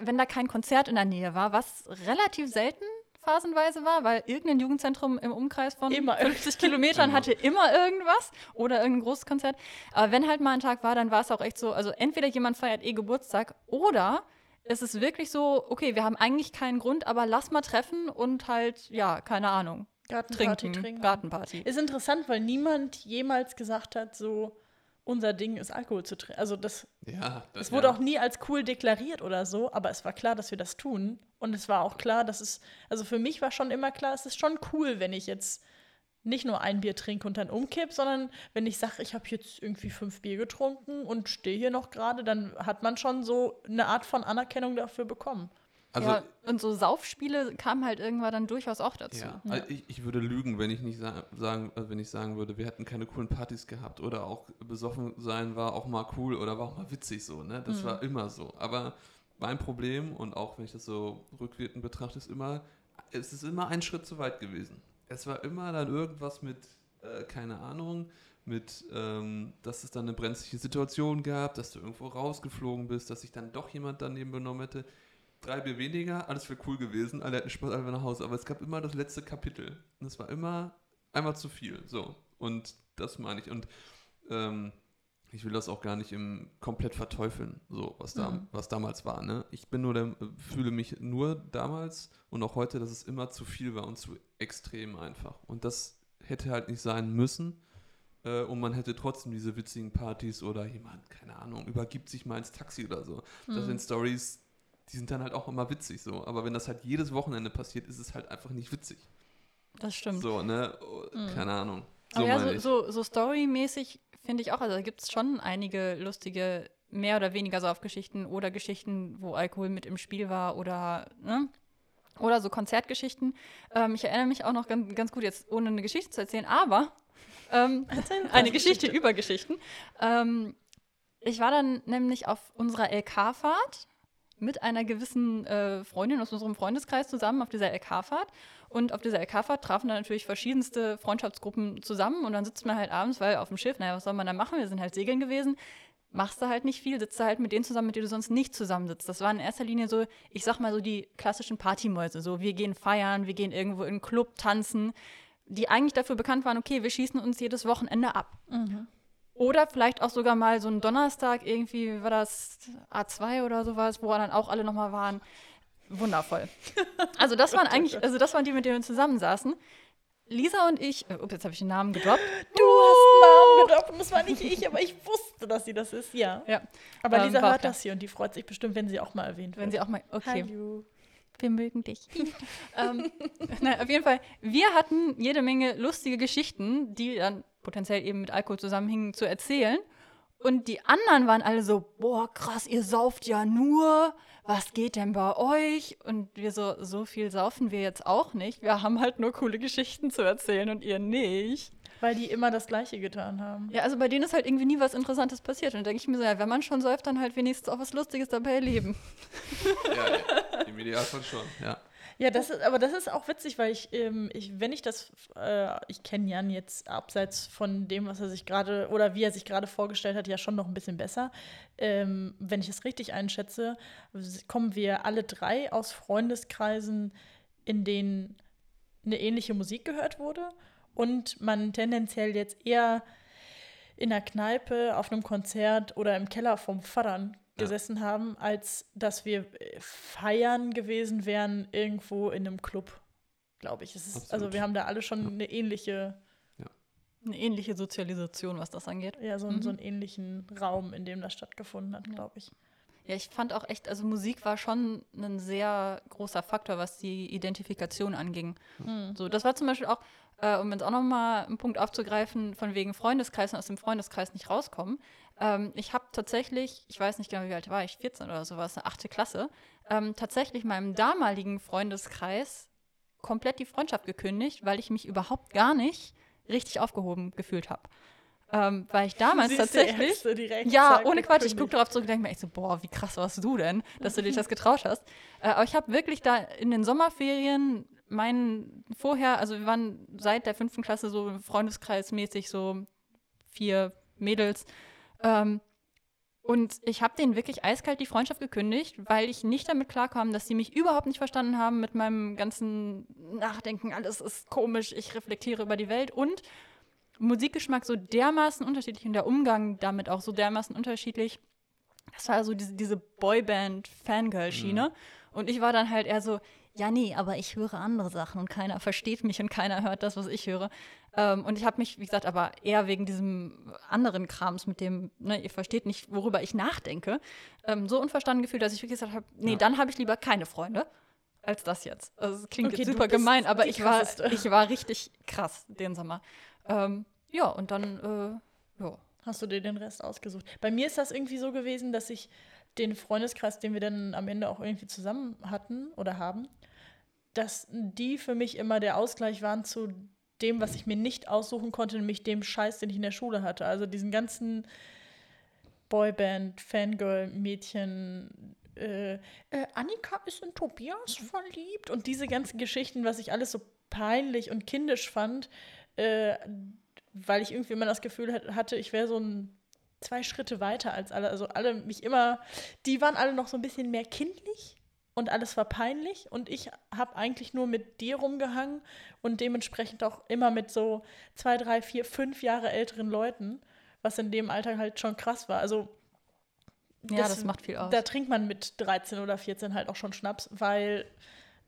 wenn da kein Konzert in der Nähe war, was relativ selten phasenweise war, weil irgendein Jugendzentrum im Umkreis von
Immer
50 Kilometern
Immer.
hatte immer irgendwas oder irgendein großes Konzert. Aber wenn halt mal ein Tag war, dann war es auch echt so, also entweder jemand feiert eh Geburtstag oder es ist wirklich so, okay, wir haben eigentlich keinen Grund, aber lass mal treffen und halt, ja, keine Ahnung,
Gartenparty
trinken,
trinken.
Gartenparty.
Ist interessant, weil niemand jemals gesagt hat, so unser Ding ist Alkohol zu trinken. Also das,
Ja, das
es wurde
ja.
auch nie als cool deklariert oder so, aber es war klar, dass wir das tun. Und es war auch klar, dass es, also für mich war schon immer klar, es ist schon cool, wenn ich jetzt nicht nur ein Bier trinke und dann umkipp, sondern wenn ich sage, ich habe jetzt irgendwie fünf Bier getrunken und stehe hier noch gerade, dann hat man schon so eine Art von Anerkennung dafür bekommen.
Also,
ja, und so Saufspiele kamen halt irgendwann dann durchaus auch dazu.
Ja, also ich, ich würde lügen, wenn ich nicht sa sagen, äh, wenn ich sagen würde, wir hätten keine coolen Partys gehabt oder auch besoffen sein war auch mal cool oder war auch mal witzig so, ne? Das war immer so. Aber mein Problem und auch wenn ich das so rückwirkend betrachte, ist immer, es ist immer ein Schritt zu weit gewesen. Es war immer dann irgendwas mit, äh, keine Ahnung, mit, ähm, dass es dann eine brenzliche Situation gab, dass du irgendwo rausgeflogen bist, dass sich dann doch jemand daneben benommen hätte drei Bier weniger, alles wäre cool gewesen, alle hätten Spaß, alle wären nach Hause. Aber es gab immer das letzte Kapitel. Und es war immer einmal zu viel. So. Und das meine ich. Und ähm, ich will das auch gar nicht im komplett verteufeln, so was da,
Mhm.
was damals war. Ne? Ich bin nur der, fühle mich nur damals und auch heute, dass es immer zu viel war und zu extrem einfach. Und das hätte halt nicht sein müssen. Äh, und man hätte trotzdem diese witzigen Partys oder jemand, keine Ahnung, übergibt sich mal ins Taxi oder so. Das sind Stories, die sind dann halt auch immer witzig so. Aber wenn das halt jedes Wochenende passiert, ist es halt einfach nicht witzig.
Das stimmt.
So, ne? Oh, Keine Ahnung. So
Aber ja, so, so, so storymäßig finde ich auch, also da gibt es schon einige lustige, mehr oder weniger Saufgeschichten oder Geschichten, wo Alkohol mit im Spiel war oder, ne? Oder so Konzertgeschichten. Ähm, ich erinnere mich auch noch ganz, ganz gut, jetzt ohne eine Geschichte zu erzählen, aber ähm, eine Geschichte über Geschichten. Ähm, ich war dann nämlich auf unserer LK-Fahrt mit einer gewissen äh, Freundin aus unserem Freundeskreis zusammen auf dieser LK-Fahrt. Und auf dieser LK-Fahrt trafen dann natürlich verschiedenste Freundschaftsgruppen zusammen. Und dann sitzt man halt abends, weil auf dem Schiff, naja, was soll man da machen? Wir sind halt segeln gewesen. Machst du halt nicht viel, sitzt du halt mit denen zusammen, mit denen du sonst nicht zusammensitzt. Das war in erster Linie so, ich sag mal so die klassischen Partymäuse. So, wir gehen feiern, wir gehen irgendwo in einen Club tanzen, die eigentlich dafür bekannt waren, okay, wir schießen uns jedes Wochenende ab. Oder vielleicht auch sogar mal so ein Donnerstag, irgendwie wie war das A2 oder sowas, wo dann auch alle nochmal waren. Wundervoll. Also das waren eigentlich, also das waren die, mit denen wir zusammensaßen. Lisa und ich, äh, ups, jetzt habe ich den Namen gedroppt.
Du hast Namen gedroppt und das war nicht ich, aber ich wusste, dass sie das ist, ja.
Ja,
Aber
Ähm,
Lisa hört das hier und die freut sich bestimmt, wenn sie auch mal erwähnt wird.
wenn sie auch mal, okay,
Hallo.
wir mögen dich. ähm, nein, auf jeden Fall, wir hatten jede Menge lustige Geschichten, die dann potenziell eben mit Alkohol zusammenhingen, zu erzählen. Und die anderen waren alle so, boah, krass, ihr sauft ja nur. Was geht denn bei euch? Und wir so, so viel saufen wir jetzt auch nicht. Wir haben halt nur coole Geschichten zu erzählen und ihr nicht.
Weil die immer das Gleiche getan haben.
Ja, also bei denen ist halt irgendwie nie was Interessantes passiert. Und dann denke ich mir so, ja, wenn man schon säuft, dann halt wenigstens auch was Lustiges dabei erleben.
Ja, im Idealfall schon, ja.
Ja, das ist, aber das ist auch witzig, weil ich, ähm, ich wenn ich das, äh, ich kenne Jan jetzt abseits von dem, was er sich gerade oder wie er sich gerade vorgestellt hat, ja schon noch ein bisschen besser. Ähm, wenn ich es richtig einschätze, kommen wir alle drei aus Freundeskreisen, in denen eine ähnliche Musik gehört wurde und man tendenziell jetzt eher in der Kneipe, auf einem Konzert oder im Keller vom Pfarrern
Ja.
gesessen haben, als dass wir äh, feiern gewesen wären irgendwo in einem Club, glaube ich. Es ist, also wir haben da alle schon
Ja.
eine ähnliche,
Eine ähnliche Sozialisation, was das angeht.
ja, so, einen-
Mhm.
so einen ähnlichen Raum, in dem das stattgefunden hat, glaube ich.
Ja, ich fand auch echt, also Musik war schon ein sehr großer Faktor, was die Identifikation anging. So, das war zum Beispiel auch, äh, um jetzt auch nochmal einen Punkt aufzugreifen, von wegen Freundeskreis und aus dem Freundeskreis nicht rauskommen. Ähm, ich habe tatsächlich, ich weiß nicht genau, wie alt war ich, 14 oder sowas, eine achte Klasse, ähm, tatsächlich meinem damaligen Freundeskreis komplett die Freundschaft gekündigt, weil ich mich überhaupt gar nicht richtig aufgehoben gefühlt habe. Ähm, weil ich damals tatsächlich.
Erste direkt,
Ja, ohne Quatsch. Ich gucke darauf zurück und denke mir echt so, boah, wie krass warst du denn, dass du dich das getraut hast. Äh, aber ich habe wirklich da in den Sommerferien meinen vorher, also wir waren seit der fünften Klasse so freundeskreismäßig so vier Mädels. Ähm, und ich habe denen wirklich eiskalt die Freundschaft gekündigt, weil ich nicht damit klarkam, dass sie mich überhaupt nicht verstanden haben mit meinem ganzen Nachdenken. Alles ist komisch, ich reflektiere über die Welt und Musikgeschmack so dermaßen unterschiedlich und der Umgang damit auch so dermaßen unterschiedlich. Das war so diese, diese Boyband-Fangirl-Schiene. Und ich war dann halt eher so, ja, nee, aber ich höre andere Sachen und keiner versteht mich und keiner hört das, was ich höre. Ähm, und ich habe mich, wie gesagt, aber eher wegen diesem anderen Krams, mit dem, ne, ihr versteht nicht, worüber ich nachdenke, ähm, so unverstanden gefühlt, dass ich wirklich gesagt habe, nee,
Ja.
dann habe ich lieber keine Freunde als das jetzt. Also es klingt
Okay,
jetzt super gemein, aber ich war, ich war richtig krass den Sommer. Ähm, ja, und dann, äh, ja.
Hast du dir den Rest ausgesucht? Bei mir ist das irgendwie so gewesen, dass ich den Freundeskreis, den wir dann am Ende auch irgendwie zusammen hatten oder haben, dass die für mich immer der Ausgleich waren zu dem, was ich mir nicht aussuchen konnte, nämlich dem Scheiß, den ich in der Schule hatte. Also diesen ganzen Boyband, Fangirl-Mädchen, äh, äh, Annika ist in Tobias verliebt und diese ganzen Geschichten, was ich alles so peinlich und kindisch fand, äh, weil ich irgendwie immer das Gefühl hat- hatte, ich wäre so ein zwei Schritte weiter als alle. Also alle mich immer, die waren alle noch so ein bisschen mehr kindlich und alles war peinlich und ich habe eigentlich nur mit dir rumgehangen und dementsprechend auch immer mit so zwei, drei, vier, fünf Jahre älteren Leuten, was in dem Alter halt schon krass war. Also
Ja, das macht viel aus.
Da trinkt man mit 13 oder 14 halt auch schon Schnaps, weil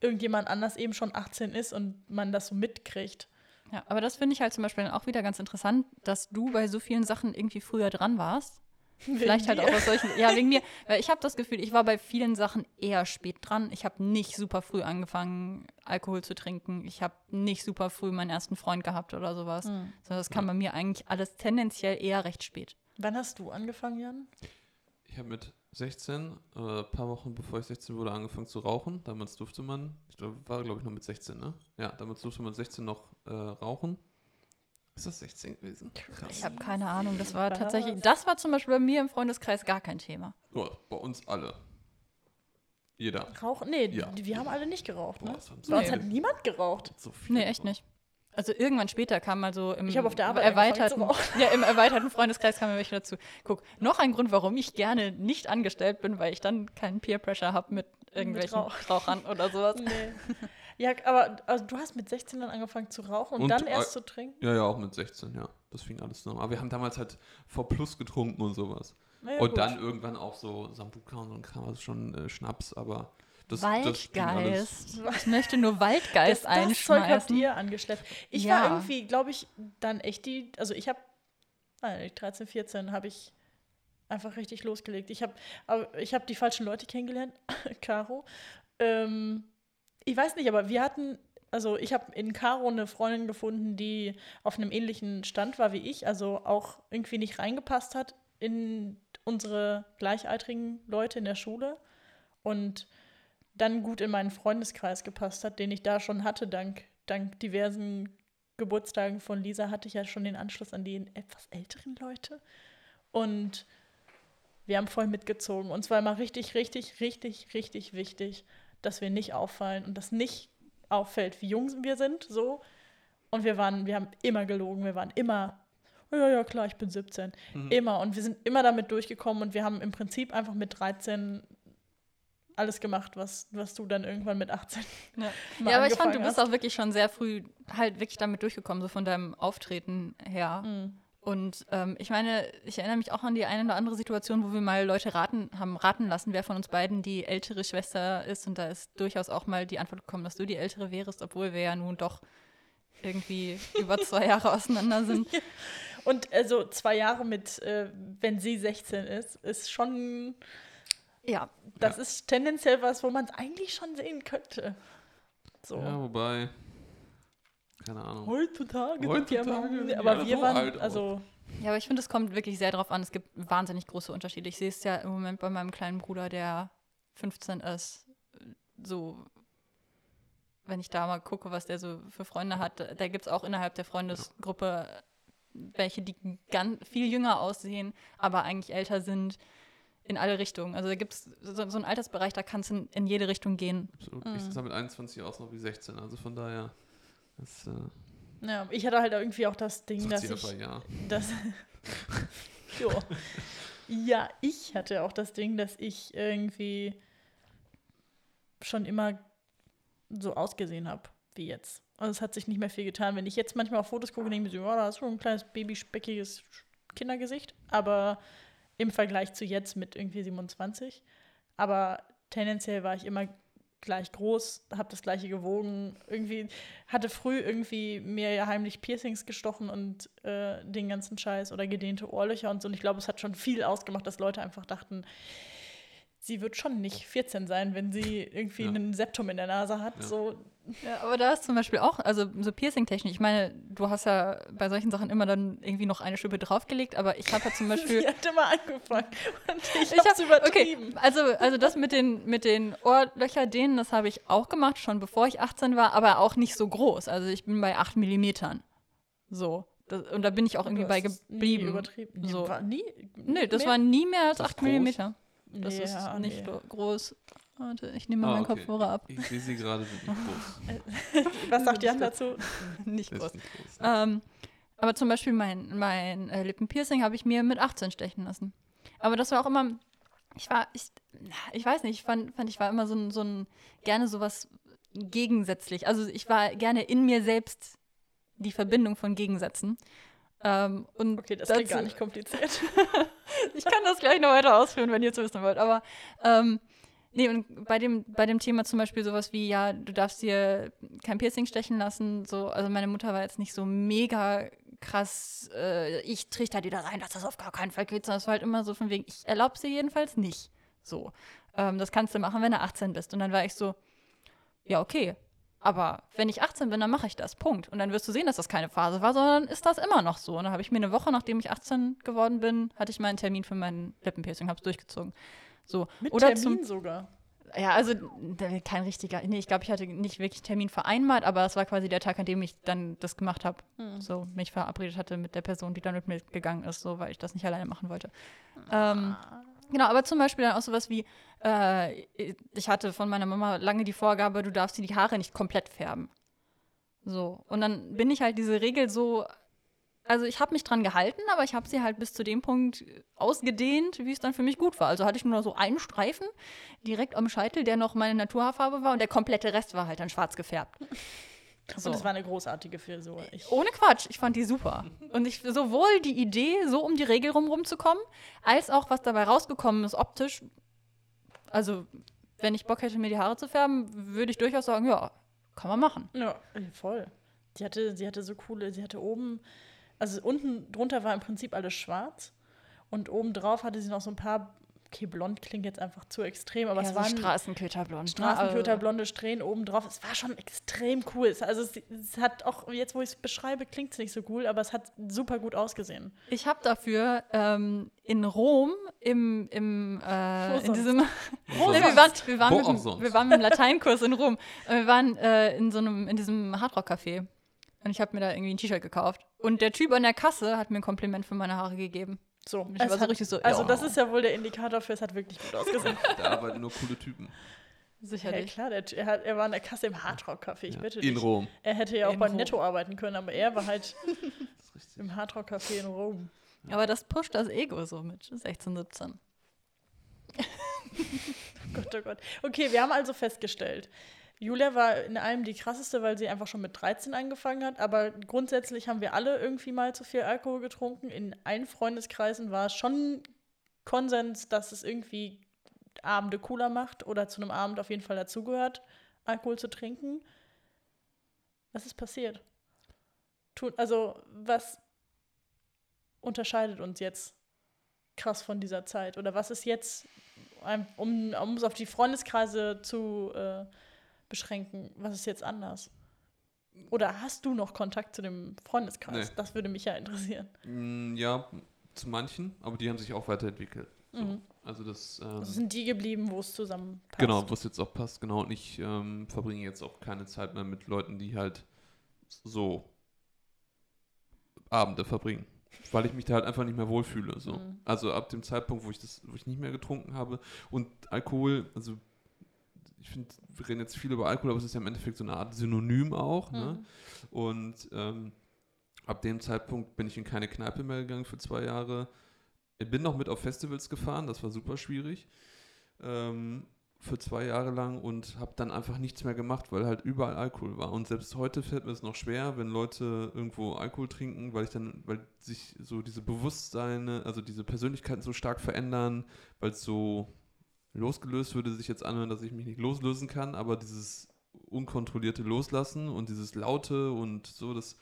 irgendjemand anders eben schon 18 ist und man das so mitkriegt.
Ja, aber das finde ich halt zum Beispiel auch wieder ganz interessant, dass du bei so vielen Sachen irgendwie früher dran warst. Vielleicht halt
dir.
auch aus solchen. Ja, wegen mir. Weil ich habe das Gefühl, ich war bei vielen Sachen eher spät dran. Ich habe nicht super früh angefangen, Alkohol zu trinken. Ich habe nicht super früh meinen ersten Freund gehabt oder sowas.
Hm.
So, das kam bei mir eigentlich alles tendenziell eher recht spät.
Wann hast du angefangen, Jan?
Ich habe mit 16, äh, ein paar Wochen bevor ich 16 wurde, angefangen zu rauchen. Damals durfte man, ich glaub, war glaube ich noch mit 16, ne? Ja, damals durfte man 16 noch äh, rauchen. Ist das 16 gewesen?
Ich habe keine Ahnung. Das war tatsächlich. Das war zum Beispiel bei mir im Freundeskreis gar kein Thema.
Ja, bei uns alle. Jeder.
Rauchen? Nee,
Ja.
wir haben alle nicht geraucht, ne?
Boah, haben
Bei uns
so
hat niemand geraucht.
so viele
Nee, echt nicht. Also irgendwann später kam mal so im
Ich habe auf der Arbeit angefangen
erweiterten, ja, im erweiterten Freundeskreis kam mir welche dazu. Guck, noch ein Grund, warum ich gerne nicht angestellt bin, weil ich dann keinen Peer Pressure habe mit irgendwelchen
Rauch.
Rauchern oder sowas.
Nee. Ja, aber also du hast mit 16 dann angefangen zu rauchen und,
Und,
dann
äh,
erst zu trinken?
Ja, ja, auch mit 16, ja. Das fing alles zusammen. Aber wir haben damals halt V Plus getrunken und sowas.
Ja,
und
gut.
dann irgendwann auch so Sambuka und so ein Kram, also schon äh, Schnaps, aber das, das.
Waldgeist. Ich möchte nur Waldgeist
das, das Zeug habt
einschmeißen.
ihr angeschleppt. Ich
Ja.
war irgendwie, glaube ich, dann echt die, also ich habe, 13, 14 habe ich einfach richtig losgelegt. Ich habe ich hab die falschen Leute kennengelernt, Caro. Ähm, ich weiß nicht, aber wir hatten, also ich habe in Caro eine Freundin gefunden, die auf einem ähnlichen Stand war wie ich, also auch irgendwie nicht reingepasst hat in unsere gleichaltrigen Leute in der Schule und dann gut in meinen Freundeskreis gepasst hat, den ich da schon hatte, dank, dank diversen Geburtstagen von Lisa hatte ich ja schon den Anschluss an die etwas älteren Leute. Und wir haben voll mitgezogen. Und zwar immer richtig, richtig, richtig, richtig wichtig, dass wir nicht auffallen und dass nicht auffällt, wie jung wir sind, so. Und wir waren, wir haben immer gelogen, wir waren immer, ja, ja, klar, ich bin 17.
Mhm.
Immer. Und wir sind immer damit durchgekommen und wir haben im Prinzip einfach mit 13 alles gemacht, was, was du dann irgendwann mit 18
Ja.
mal
ja, aber ich fand, du
angefangen
bist
hast.
auch wirklich schon sehr früh halt wirklich damit durchgekommen, so von deinem Auftreten her.
Mhm.
Und ähm, ich meine, ich erinnere mich auch an die eine oder andere Situation, wo wir mal Leute raten, haben raten lassen, wer von uns beiden die ältere Schwester ist. Und da ist durchaus auch mal die Antwort gekommen, dass du die ältere wärst, obwohl wir ja nun doch irgendwie über zwei Jahre auseinander sind.
Und also zwei Jahre mit, äh, wenn sie 16 ist, ist schon,
Ja,
das ist tendenziell was, wo man es eigentlich schon sehen könnte. So.
Ja, wobei, keine Ahnung.
Heutzutage,
Heutzutage
sind die
sind die
aber
alle
wir waren,
alt
also
Ja, aber ich finde, es kommt wirklich sehr darauf an. Es gibt wahnsinnig große Unterschiede. Ich sehe es ja im Moment bei meinem kleinen Bruder, der 15 ist. So, wenn ich da mal gucke, was der so für Freunde hat, da gibt es auch innerhalb der Freundesgruppe welche, die ganz viel jünger aussehen, aber eigentlich älter sind. In alle Richtungen. Also da gibt es so, so einen Altersbereich, da kann es in, in jede Richtung gehen.
Absolut.
Mhm.
Ich sah mit 21 aus noch wie 16, also von daher. Das, äh,
ja, ich hatte halt irgendwie auch das Ding, dass ich,
aber ja.
dass, jo. ja, ich hatte auch das Ding, dass ich irgendwie schon immer so ausgesehen habe wie jetzt. Also es hat sich nicht mehr viel getan. Wenn ich jetzt manchmal auf Fotos gucke, denke ich mir so, ja, da ist schon ein kleines babyspeckiges Kindergesicht, aber im Vergleich zu jetzt mit irgendwie 27. Aber tendenziell war ich immer gleich groß, habe das gleiche gewogen, irgendwie hatte früh irgendwie mir heimlich Piercings gestochen und äh, den ganzen Scheiß oder gedehnte Ohrlöcher und so. Und ich glaube, es hat schon viel ausgemacht, dass Leute einfach dachten, sie wird schon nicht 14 sein, wenn sie irgendwie
Ja.
einen Septum in der Nase hat.
Ja.
So,
Ja, aber da ist zum Beispiel auch, also so Piercing-Technik, ich meine, du hast ja bei solchen Sachen immer dann irgendwie noch eine Schippe draufgelegt, aber ich habe ja zum Beispiel.
sie hat immer angefangen und ich,
Ich
hab's
hab-
übertrieben.
Okay, also, also das mit den, mit den Ohrlöcher, denen, das habe ich auch gemacht, schon bevor ich 18 war, aber auch nicht so groß. Also ich bin bei 8 Millimetern. So. Das, und da bin ich auch irgendwie bei
es nie
geblieben.
übertrieben.
So.
War nie,
Nee, das
mehr?
war nie mehr als
Ist das
8
groß?
Millimeter. Das
Nee,
ist nicht
nee.
so groß. Warte, ich nehme mal
Ah,
meinen
okay.
Kopfhörer ab.
Ich sehe sie gerade, sind nicht groß.
Was sagt Jan dazu?
nicht
Ist
groß.
nicht groß.
Ähm, aber zum Beispiel mein, mein äh, Lippenpiercing habe ich mir mit 18 stechen lassen. Aber das war auch immer, ich war, ich, ich weiß nicht, ich fand, fand ich war immer so ein, so ein, gerne sowas gegensätzlich. Also ich war gerne in mir selbst die Verbindung von Gegensätzen. Ähm, und
Okay, das klingt gar nicht kompliziert.
ich kann das gleich noch weiter ausführen, wenn ihr es wissen wollt. Aber ähm, nee, und bei dem, bei dem Thema zum Beispiel sowas wie, ja, du darfst dir kein Piercing stechen lassen. So, also meine Mutter war jetzt nicht so mega krass, äh, ich trichter dir da rein, dass das auf gar keinen Fall geht, sondern es war halt immer so von wegen, ich erlaube sie jedenfalls nicht. So. Ähm, das kannst du machen, wenn du 18 bist. Und dann war ich so, ja, okay. Aber wenn ich 18 bin, dann mache ich das. Punkt. Und dann wirst du sehen, dass das keine Phase war, sondern ist das immer noch so. Und dann habe ich mir eine Woche, nachdem ich 18 geworden bin, hatte ich meinen Termin für meinen Lippenpiercing, habe es durchgezogen. So.
Mit
Oder
Termin
zum,
sogar.
ja, also kein richtiger, nee, ich glaube, ich hatte nicht wirklich Termin vereinbart, aber es war quasi der Tag, an dem ich dann das gemacht habe. So, mich verabredet hatte mit der Person, die dann mit mir gegangen ist, so, weil ich das nicht alleine machen wollte. Ähm, Genau, aber zum Beispiel dann auch sowas wie, äh, ich hatte von meiner Mama lange die Vorgabe, du darfst dir die Haare nicht komplett färben. So. Und dann bin ich halt diese Regel so, also ich habe mich dran gehalten, aber ich habe sie halt bis zu dem Punkt ausgedehnt, wie es dann für mich gut war. Also hatte ich nur noch so einen Streifen direkt am Scheitel, der noch meine Naturhaarfarbe war und der komplette Rest war halt dann schwarz gefärbt.
So. Und es war eine großartige Frisur.
Ich Ohne Quatsch, ich fand die super. Und ich sowohl die Idee, so um die Regel rum rumzukommen, als auch was dabei rausgekommen ist optisch. Also, wenn ich Bock hätte, mir die Haare zu färben, würde ich durchaus sagen, ja, kann man machen.
Ja, voll. Sie hatte, sie hatte so coole, sie hatte oben, also unten drunter war im Prinzip alles schwarz und oben drauf hatte sie noch so ein paar okay, blond klingt jetzt einfach zu extrem, aber
ja,
es war
so Straßenköterblond.
Straßenköterblonde Strähnen oben drauf. Es war schon extrem cool. Also es, es hat auch, jetzt wo ich es beschreibe, klingt es nicht so cool, aber es hat super gut ausgesehen.
Ich habe dafür ähm, in Rom im, im äh, in diesem Wo wir, waren, wir, waren mit, dem, wir waren mit dem Lateinkurs in Rom. Wir waren äh, in so einem, in diesem Hardrock-Café. Und ich habe mir da irgendwie ein T-Shirt gekauft. Und der Typ an der Kasse hat mir ein Kompliment für meine Haare gegeben.
So, ich war so richtig so. Also, das ist ja wohl der Indikator für, es hat wirklich gut ausgesehen.
da arbeiten nur coole Typen.
Sicherlich. Ja, klar, der, er, hat, er war in der Kasse im Hardrock-Café, ich ja, bitte
In Rom.
Er hätte ja auch in bei Rom. Netto arbeiten können, aber er war halt im Hardrock-Café in Rom.
Ja. Aber das pusht das Ego so mit 16, 17.
oh Gott, oh Gott. Okay, wir haben also festgestellt, Julia war in allem die krasseste, weil sie einfach schon mit 13 angefangen hat. Aber grundsätzlich haben wir alle irgendwie mal zu viel Alkohol getrunken. In allen Freundeskreisen war es schon Konsens, dass es irgendwie Abende cooler macht oder zu einem Abend auf jeden Fall dazugehört, Alkohol zu trinken. Was ist passiert? also, was unterscheidet uns jetzt krass von dieser Zeit? Oder was ist jetzt, um, es auf die Freundeskreise zu äh, beschränken. Was ist jetzt anders? Oder hast du noch Kontakt zu dem Freundeskreis? Nee. Das würde mich ja interessieren.
Mm, ja, zu manchen, aber die haben sich auch weiterentwickelt. So. Mhm. Also das, ähm,
also sind die geblieben, wo es zusammen
passt. Genau, wo es jetzt auch passt, genau. Und ich ähm, verbringe jetzt auch keine Zeit mehr mit Leuten, die halt so Abende verbringen. Weil ich mich da halt einfach nicht mehr wohlfühle. So. Mhm. Also ab dem Zeitpunkt, wo ich das, wo ich nicht mehr getrunken habe. Und Alkohol, also ich finde, wir reden jetzt viel über Alkohol, aber es ist ja im Endeffekt so eine Art Synonym auch. Ne? Mhm. Ne? Und ähm, ab dem Zeitpunkt bin ich in keine Kneipe mehr gegangen für zwei Jahre. Ich bin noch mit auf Festivals gefahren, das war super schwierig. Ähm, für zwei Jahre lang und habe dann einfach nichts mehr gemacht, weil halt überall Alkohol war. Und selbst heute fällt mir es noch schwer, wenn Leute irgendwo Alkohol trinken, weil ich dann, weil sich so diese Bewusstseine, also diese Persönlichkeiten so stark verändern, weil es so losgelöst würde sich jetzt anhören, dass ich mich nicht loslösen kann, aber dieses unkontrollierte Loslassen und dieses Laute und so, das,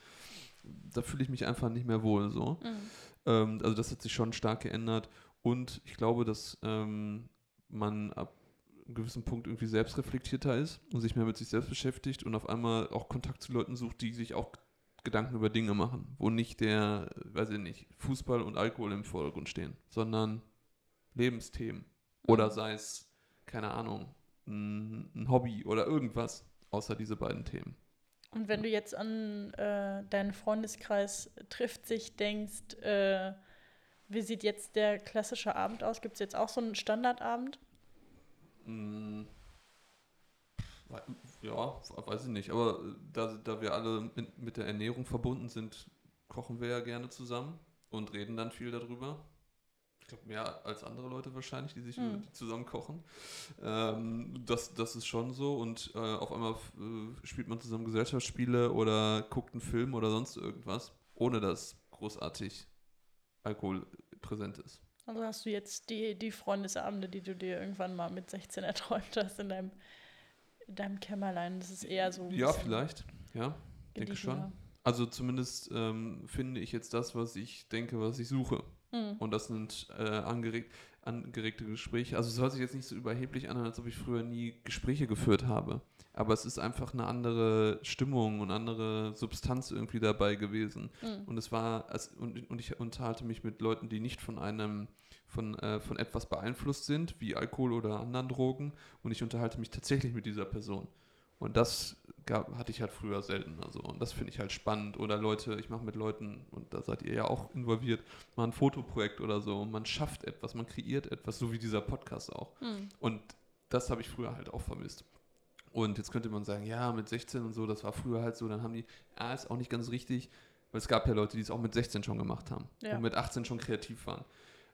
da fühle ich mich einfach nicht mehr wohl so. Mhm. Ähm, also das hat sich schon stark geändert und ich glaube, dass ähm, man ab einem gewissen Punkt irgendwie selbstreflektierter ist und sich mehr mit sich selbst beschäftigt und auf einmal auch Kontakt zu Leuten sucht, die sich auch Gedanken über Dinge machen, wo nicht der, weiß ich nicht, Fußball und Alkohol im Vordergrund stehen, sondern Lebensthemen. Oder sei es, keine Ahnung, ein, ein, Hobby oder irgendwas, außer diese beiden Themen.
Und wenn du jetzt an äh, deinen Freundeskreis trifft sich denkst, äh, wie sieht jetzt der klassische Abend aus? Gibt es jetzt auch so einen Standardabend?
Mm, ja, weiß ich nicht. Aber da, da wir alle mit, mit der Ernährung verbunden sind, kochen wir ja gerne zusammen und reden dann viel darüber glaube, mehr als andere Leute wahrscheinlich, die sich mhm. zusammen kochen. Ähm, das, das ist schon so. Und äh, auf einmal äh, spielt man zusammen Gesellschaftsspiele oder guckt einen Film oder sonst irgendwas, ohne dass großartig Alkohol präsent ist.
Also hast du jetzt die, die Freundesabende, die du dir irgendwann mal mit 16 erträumt hast in deinem, in deinem Kämmerlein. Das ist eher so.
Ja, vielleicht. Ja, denke schon. Also zumindest ähm, finde ich jetzt das, was ich denke, was ich suche. Mhm. Und das sind äh, angeregt, angeregte Gespräche. Also es hört sich jetzt nicht so überheblich an, als ob ich früher nie Gespräche geführt habe. Aber es ist einfach eine andere Stimmung und andere Substanz irgendwie dabei gewesen. Mhm. Und es war, also, und, und ich unterhalte mich mit Leuten, die nicht von einem, von, äh, von etwas beeinflusst sind, wie Alkohol oder anderen Drogen. Und ich unterhalte mich tatsächlich mit dieser Person. Und das gab, hatte ich halt früher selten. Also, und das finde ich halt spannend. Oder Leute, ich mache mit Leuten, und da seid ihr ja auch involviert, mal ein Fotoprojekt oder so. Man schafft etwas, man kreiert etwas, so wie dieser Podcast auch.
Hm.
Und das habe ich früher halt auch vermisst. Und jetzt könnte man sagen, ja, mit 16 und so, das war früher halt so, dann haben die, ja, ist auch nicht ganz richtig, weil es gab ja Leute, die es auch mit 16 schon gemacht haben
Ja.
und mit 18 schon kreativ waren.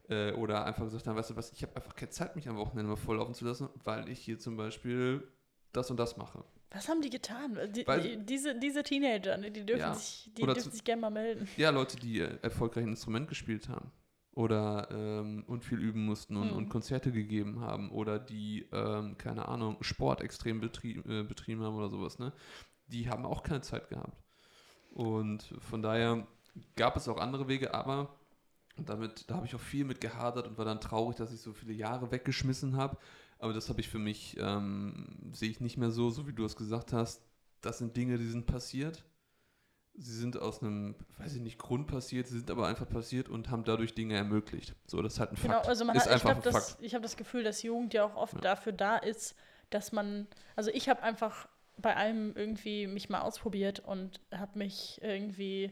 Äh, oder einfach gesagt haben, weißt du was, ich habe einfach keine Zeit, mich am Wochenende mal volllaufen zu lassen, weil ich hier zum Beispiel das und das mache.
Was haben die getan? Die,
Weil-
die, diese, diese Teenager, ne, die dürfen
Ja.
sich, die
Oder
dürfen
zu-
sich gerne mal melden.
Ja, Leute, die äh, erfolgreich ein Instrument gespielt haben oder ähm, und viel üben mussten und,
Mhm.
und Konzerte gegeben haben oder die, ähm, keine Ahnung, Sport extrem betrie äh, betrieben haben oder sowas, ne? Die haben auch keine Zeit gehabt. Und von daher gab es auch andere Wege, aber damit, da habe ich auch viel mit gehadert und war dann traurig, dass ich so viele Jahre weggeschmissen habe. Aber das habe ich für mich, ähm, sehe ich nicht mehr so, so wie du es gesagt hast. Das sind Dinge, die sind passiert. Sie sind aus einem, weiß ich nicht, Grund passiert, sie sind aber einfach passiert und haben dadurch Dinge ermöglicht. So, das ist halt ein
Genau,
Fakt.
also man
ist
hat, ich
einfach
glaube,
ein
das, ich habe das Gefühl, dass Jugend ja auch oft
Ja.
dafür da ist, dass man, also ich habe einfach bei allem irgendwie mich mal ausprobiert und habe mich irgendwie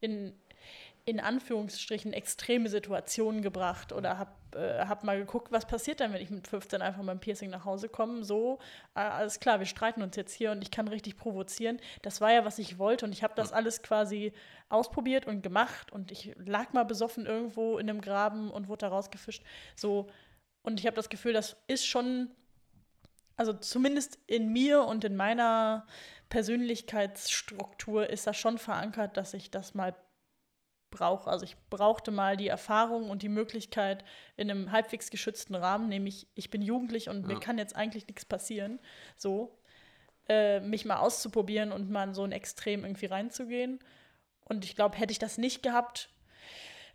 in, in Anführungsstrichen extreme Situationen gebracht oder habe äh, hab mal geguckt, was passiert dann, wenn ich mit 15 einfach beim Piercing nach Hause komme. So, äh, alles klar, wir streiten uns jetzt hier und ich kann richtig provozieren. Das war ja, was ich wollte und ich habe das alles quasi ausprobiert und gemacht und ich lag mal besoffen irgendwo in einem Graben und wurde da rausgefischt. So, und ich habe das Gefühl, das ist schon, also zumindest in mir und in meiner Persönlichkeitsstruktur ist das schon verankert, dass ich das mal brauche. Also ich brauchte mal die Erfahrung und die Möglichkeit in einem halbwegs geschützten Rahmen, nämlich ich bin jugendlich und mir
Ja.
kann jetzt eigentlich nichts passieren, so, äh, mich mal auszuprobieren und mal in so ein Extrem irgendwie reinzugehen. Und ich glaube, hätte ich das nicht gehabt,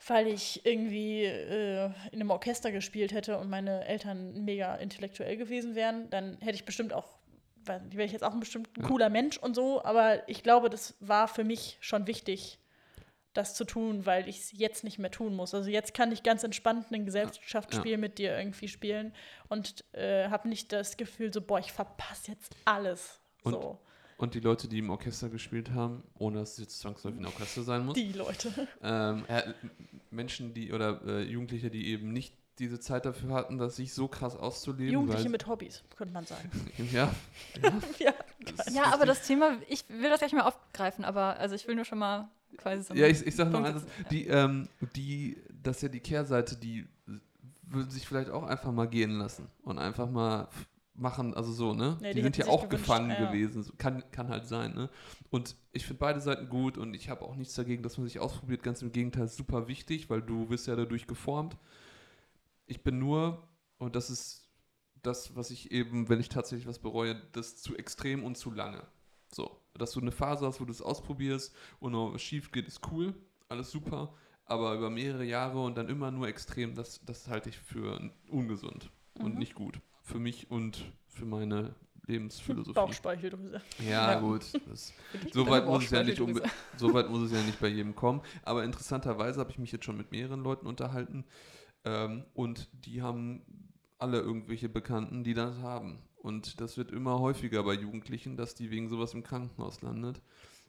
weil ich irgendwie äh, in einem Orchester gespielt hätte und meine Eltern mega intellektuell gewesen wären, dann hätte ich bestimmt auch, weil wäre ich jetzt auch ein bestimmt ein
Ja.
cooler Mensch und so, aber ich glaube, das war für mich schon wichtig, das zu tun, weil ich es jetzt nicht mehr tun muss. Also jetzt kann ich ganz entspannt ein Gesellschaftsspiel
Ja.
mit dir irgendwie spielen und äh, habe nicht das Gefühl so, boah, ich verpasse jetzt alles.
Und
so,
Und die Leute, die im Orchester gespielt haben, ohne dass es jetzt zwangsläufig ein Orchester sein muss,
die Leute.
ähm, äh, Menschen, die oder äh, Jugendliche, die eben nicht diese Zeit dafür hatten, das sich so krass auszuleben.
Jugendliche
weil,
mit Hobbys, könnte man sagen.
Ja,
ja,
das
Ja, aber das Thema, ich will das gleich mal aufgreifen, aber also ich will nur schon mal quasi so.
Ja, ich, ich sag nur
setzen, ja.
die, ähm, die, das ist ja die Kehrseite, die würden sich vielleicht auch einfach mal gehen lassen und einfach mal machen, also so, ne?
Ja,
die,
die
sind ja auch gefangen
ja.
gewesen, kann, kann halt sein, ne? Und ich finde beide Seiten gut und ich habe auch nichts dagegen, dass man sich ausprobiert, ganz im Gegenteil, super wichtig, weil du wirst ja dadurch geformt. Ich bin nur, und das ist das, was ich eben, wenn ich tatsächlich was bereue, das zu extrem und zu lange. So, dass du eine Phase hast, wo du es ausprobierst und noch was schief geht, ist cool, alles super, aber über mehrere Jahre und dann immer nur extrem, das, das halte ich für ungesund und
Mhm.
nicht gut. Für mich und für meine Lebensphilosophie.
Bauchspeicheldrüse.
Ja,
Ja.
gut. Das,
Für dich
so
deine
weit muss es ja nicht so weit muss es ja nicht bei jedem kommen. Aber interessanterweise habe ich mich jetzt schon mit mehreren Leuten unterhalten ähm, und die haben alle irgendwelche Bekannten, die das haben. Und das wird immer häufiger bei Jugendlichen, dass die wegen sowas im Krankenhaus landet,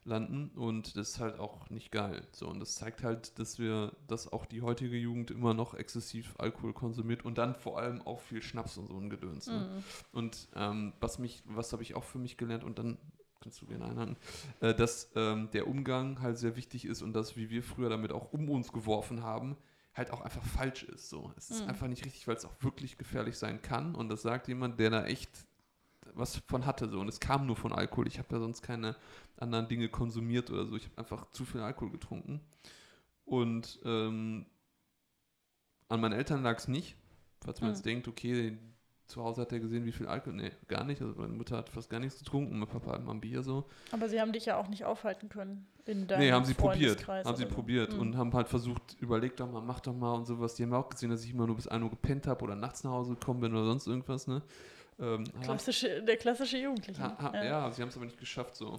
landen. Und das ist halt auch nicht geil. So, und das zeigt halt, dass wir, dass auch die heutige Jugend immer noch exzessiv Alkohol konsumiert und dann vor allem auch viel Schnaps und so ein Gedöns. Ne?
Mhm.
Und ähm, was mich, was habe ich auch für mich gelernt und dann kannst du gerne einhaken, äh, dass ähm, der Umgang halt sehr wichtig ist und das, wie wir früher damit auch um uns geworfen haben, halt auch einfach falsch ist. So. Es ist
Mhm.
einfach nicht richtig, weil es auch wirklich gefährlich sein kann. Und das sagt jemand, der da echt was von hatte. So. Und es kam nur von Alkohol. Ich habe ja sonst keine anderen Dinge konsumiert oder so. Ich habe einfach zu viel Alkohol getrunken. Und ähm, an meinen Eltern lag es nicht. Falls man
Mhm.
jetzt denkt, okay, zu Hause hat er gesehen, wie viel Alkohol. Nee, gar nicht. Also meine Mutter hat fast gar nichts getrunken, mein Papa hat mal ein Bier so.
Aber sie haben dich ja auch nicht aufhalten können in deinem
nee, haben sie probiert. Haben sie
so.
probiert
Mhm.
und haben halt versucht, überleg doch mal, mach doch mal und sowas. Die haben auch gesehen, dass ich immer nur bis 1 Uhr gepennt habe oder nachts nach Hause gekommen bin oder sonst irgendwas, ne? Ähm, ha-
Klassische, der klassische Jugendliche.
ha, ha, ja. sie haben es aber nicht geschafft, so.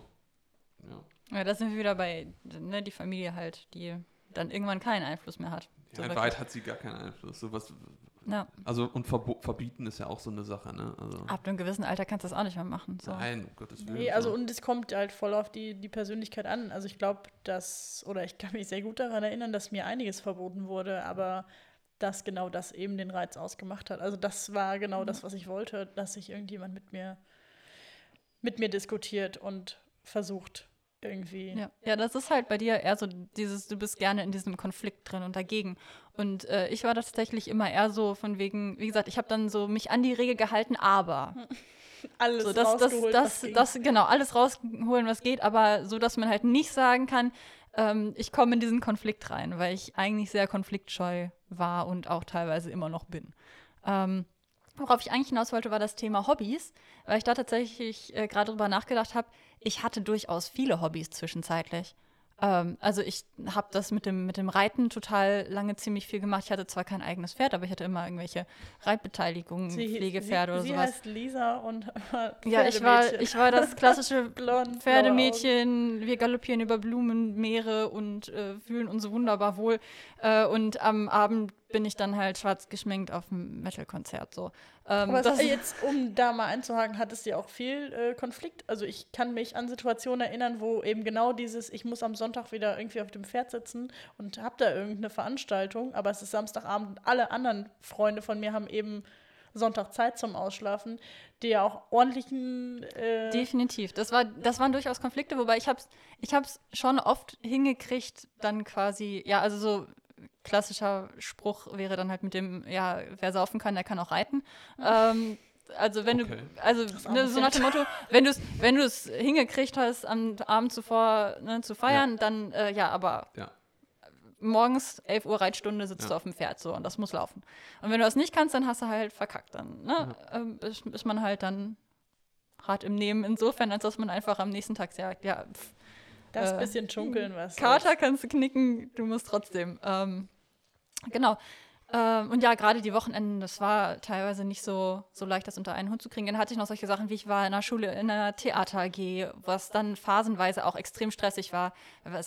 Ja.
Ja, da sind wir wieder bei, ne, die Familie halt, die dann irgendwann keinen Einfluss mehr hat. So
Ja, in
wirklich.
Wahrheit hat sie gar keinen Einfluss. So was
Ja.
Also und verbo- verbieten ist ja auch so eine Sache, ne? Also,
Ab einem gewissen Alter kannst du das auch nicht mehr machen. So.
Nein, um Gottes Willen.
Nee, also
so.
und es kommt halt voll auf die, die Persönlichkeit an. Also ich glaube, dass, oder ich kann mich sehr gut daran erinnern, dass mir einiges verboten wurde, aber dass genau das eben den Reiz ausgemacht hat. Also das war genau das, was ich wollte, dass sich irgendjemand mit mir, mit mir diskutiert und versucht, irgendwie.
Ja. ja, das ist halt bei dir eher so dieses, du bist gerne in diesem Konflikt drin und dagegen. Und äh, ich war tatsächlich immer eher so von wegen, wie gesagt, ich habe dann so mich an die Regel gehalten, aber.
Alles
So, das, das, das, das, genau, alles rausholen, was geht, aber so, dass man halt nicht sagen kann, ähm, ich komme in diesen Konflikt rein, weil ich eigentlich sehr konfliktscheu war und auch teilweise immer noch bin. Ähm, worauf ich eigentlich hinaus wollte, war das Thema Hobbys, weil ich da tatsächlich äh, gerade drüber nachgedacht habe. Ich hatte durchaus viele Hobbys zwischenzeitlich. Ähm, also ich habe das mit dem, mit dem Reiten total lange ziemlich viel gemacht. Ich hatte zwar kein eigenes Pferd, aber ich hatte immer irgendwelche Reitbeteiligungen,
Sie-
Pflegepferde
sie,
oder
sie
sowas.
heißt Lisa und
Ja, ich war, ich war das klassische
Blond.
Pferdemädchen. Wir galoppieren über Blumen, Meere und äh, fühlen uns wunderbar wohl. Äh, und am Abend bin ich dann halt schwarz geschminkt auf dem Metal-Konzert. So. Ähm,
Aber
das,
jetzt, um da mal einzuhaken, hattest du ja auch viel äh, Konflikt. Also ich kann mich an Situationen erinnern, wo eben genau dieses, ich muss am Sonntag wieder irgendwie auf dem Pferd sitzen und hab da irgendeine Veranstaltung, aber es ist Samstagabend und alle anderen Freunde von mir haben eben Sonntag Zeit zum Ausschlafen, die ja auch ordentlichen äh,
Definitiv. Das, war, das waren durchaus Konflikte, wobei ich habe es ich hab's schon oft hingekriegt, dann quasi, ja, also so klassischer Spruch wäre dann halt mit dem, ja, wer saufen kann, der kann auch reiten. Ähm, also wenn
Okay.
du, also ne, so nach dem Motto, wenn du es wenn du es hingekriegt hast, am Abend zuvor ne, zu feiern, dann äh, ja, aber
Ja.
morgens 11 Uhr Reitstunde sitzt
Ja.
du auf dem Pferd so und das muss laufen. Und wenn du das nicht kannst, dann hast du halt verkackt. Dann ne, ähm, ist, ist man halt dann hart im Nehmen insofern, als dass man einfach am nächsten Tag sagt, ja, pff,
das
äh,
bisschen schunkeln, was
Kater kannst du knicken, du musst trotzdem. Ähm, genau. Ähm, und ja, gerade die Wochenenden, das war teilweise nicht so, so leicht, das unter einen Hut zu kriegen. Dann hatte ich noch solche Sachen, wie ich war in der Schule in einer Theater AG, was dann phasenweise auch extrem stressig war.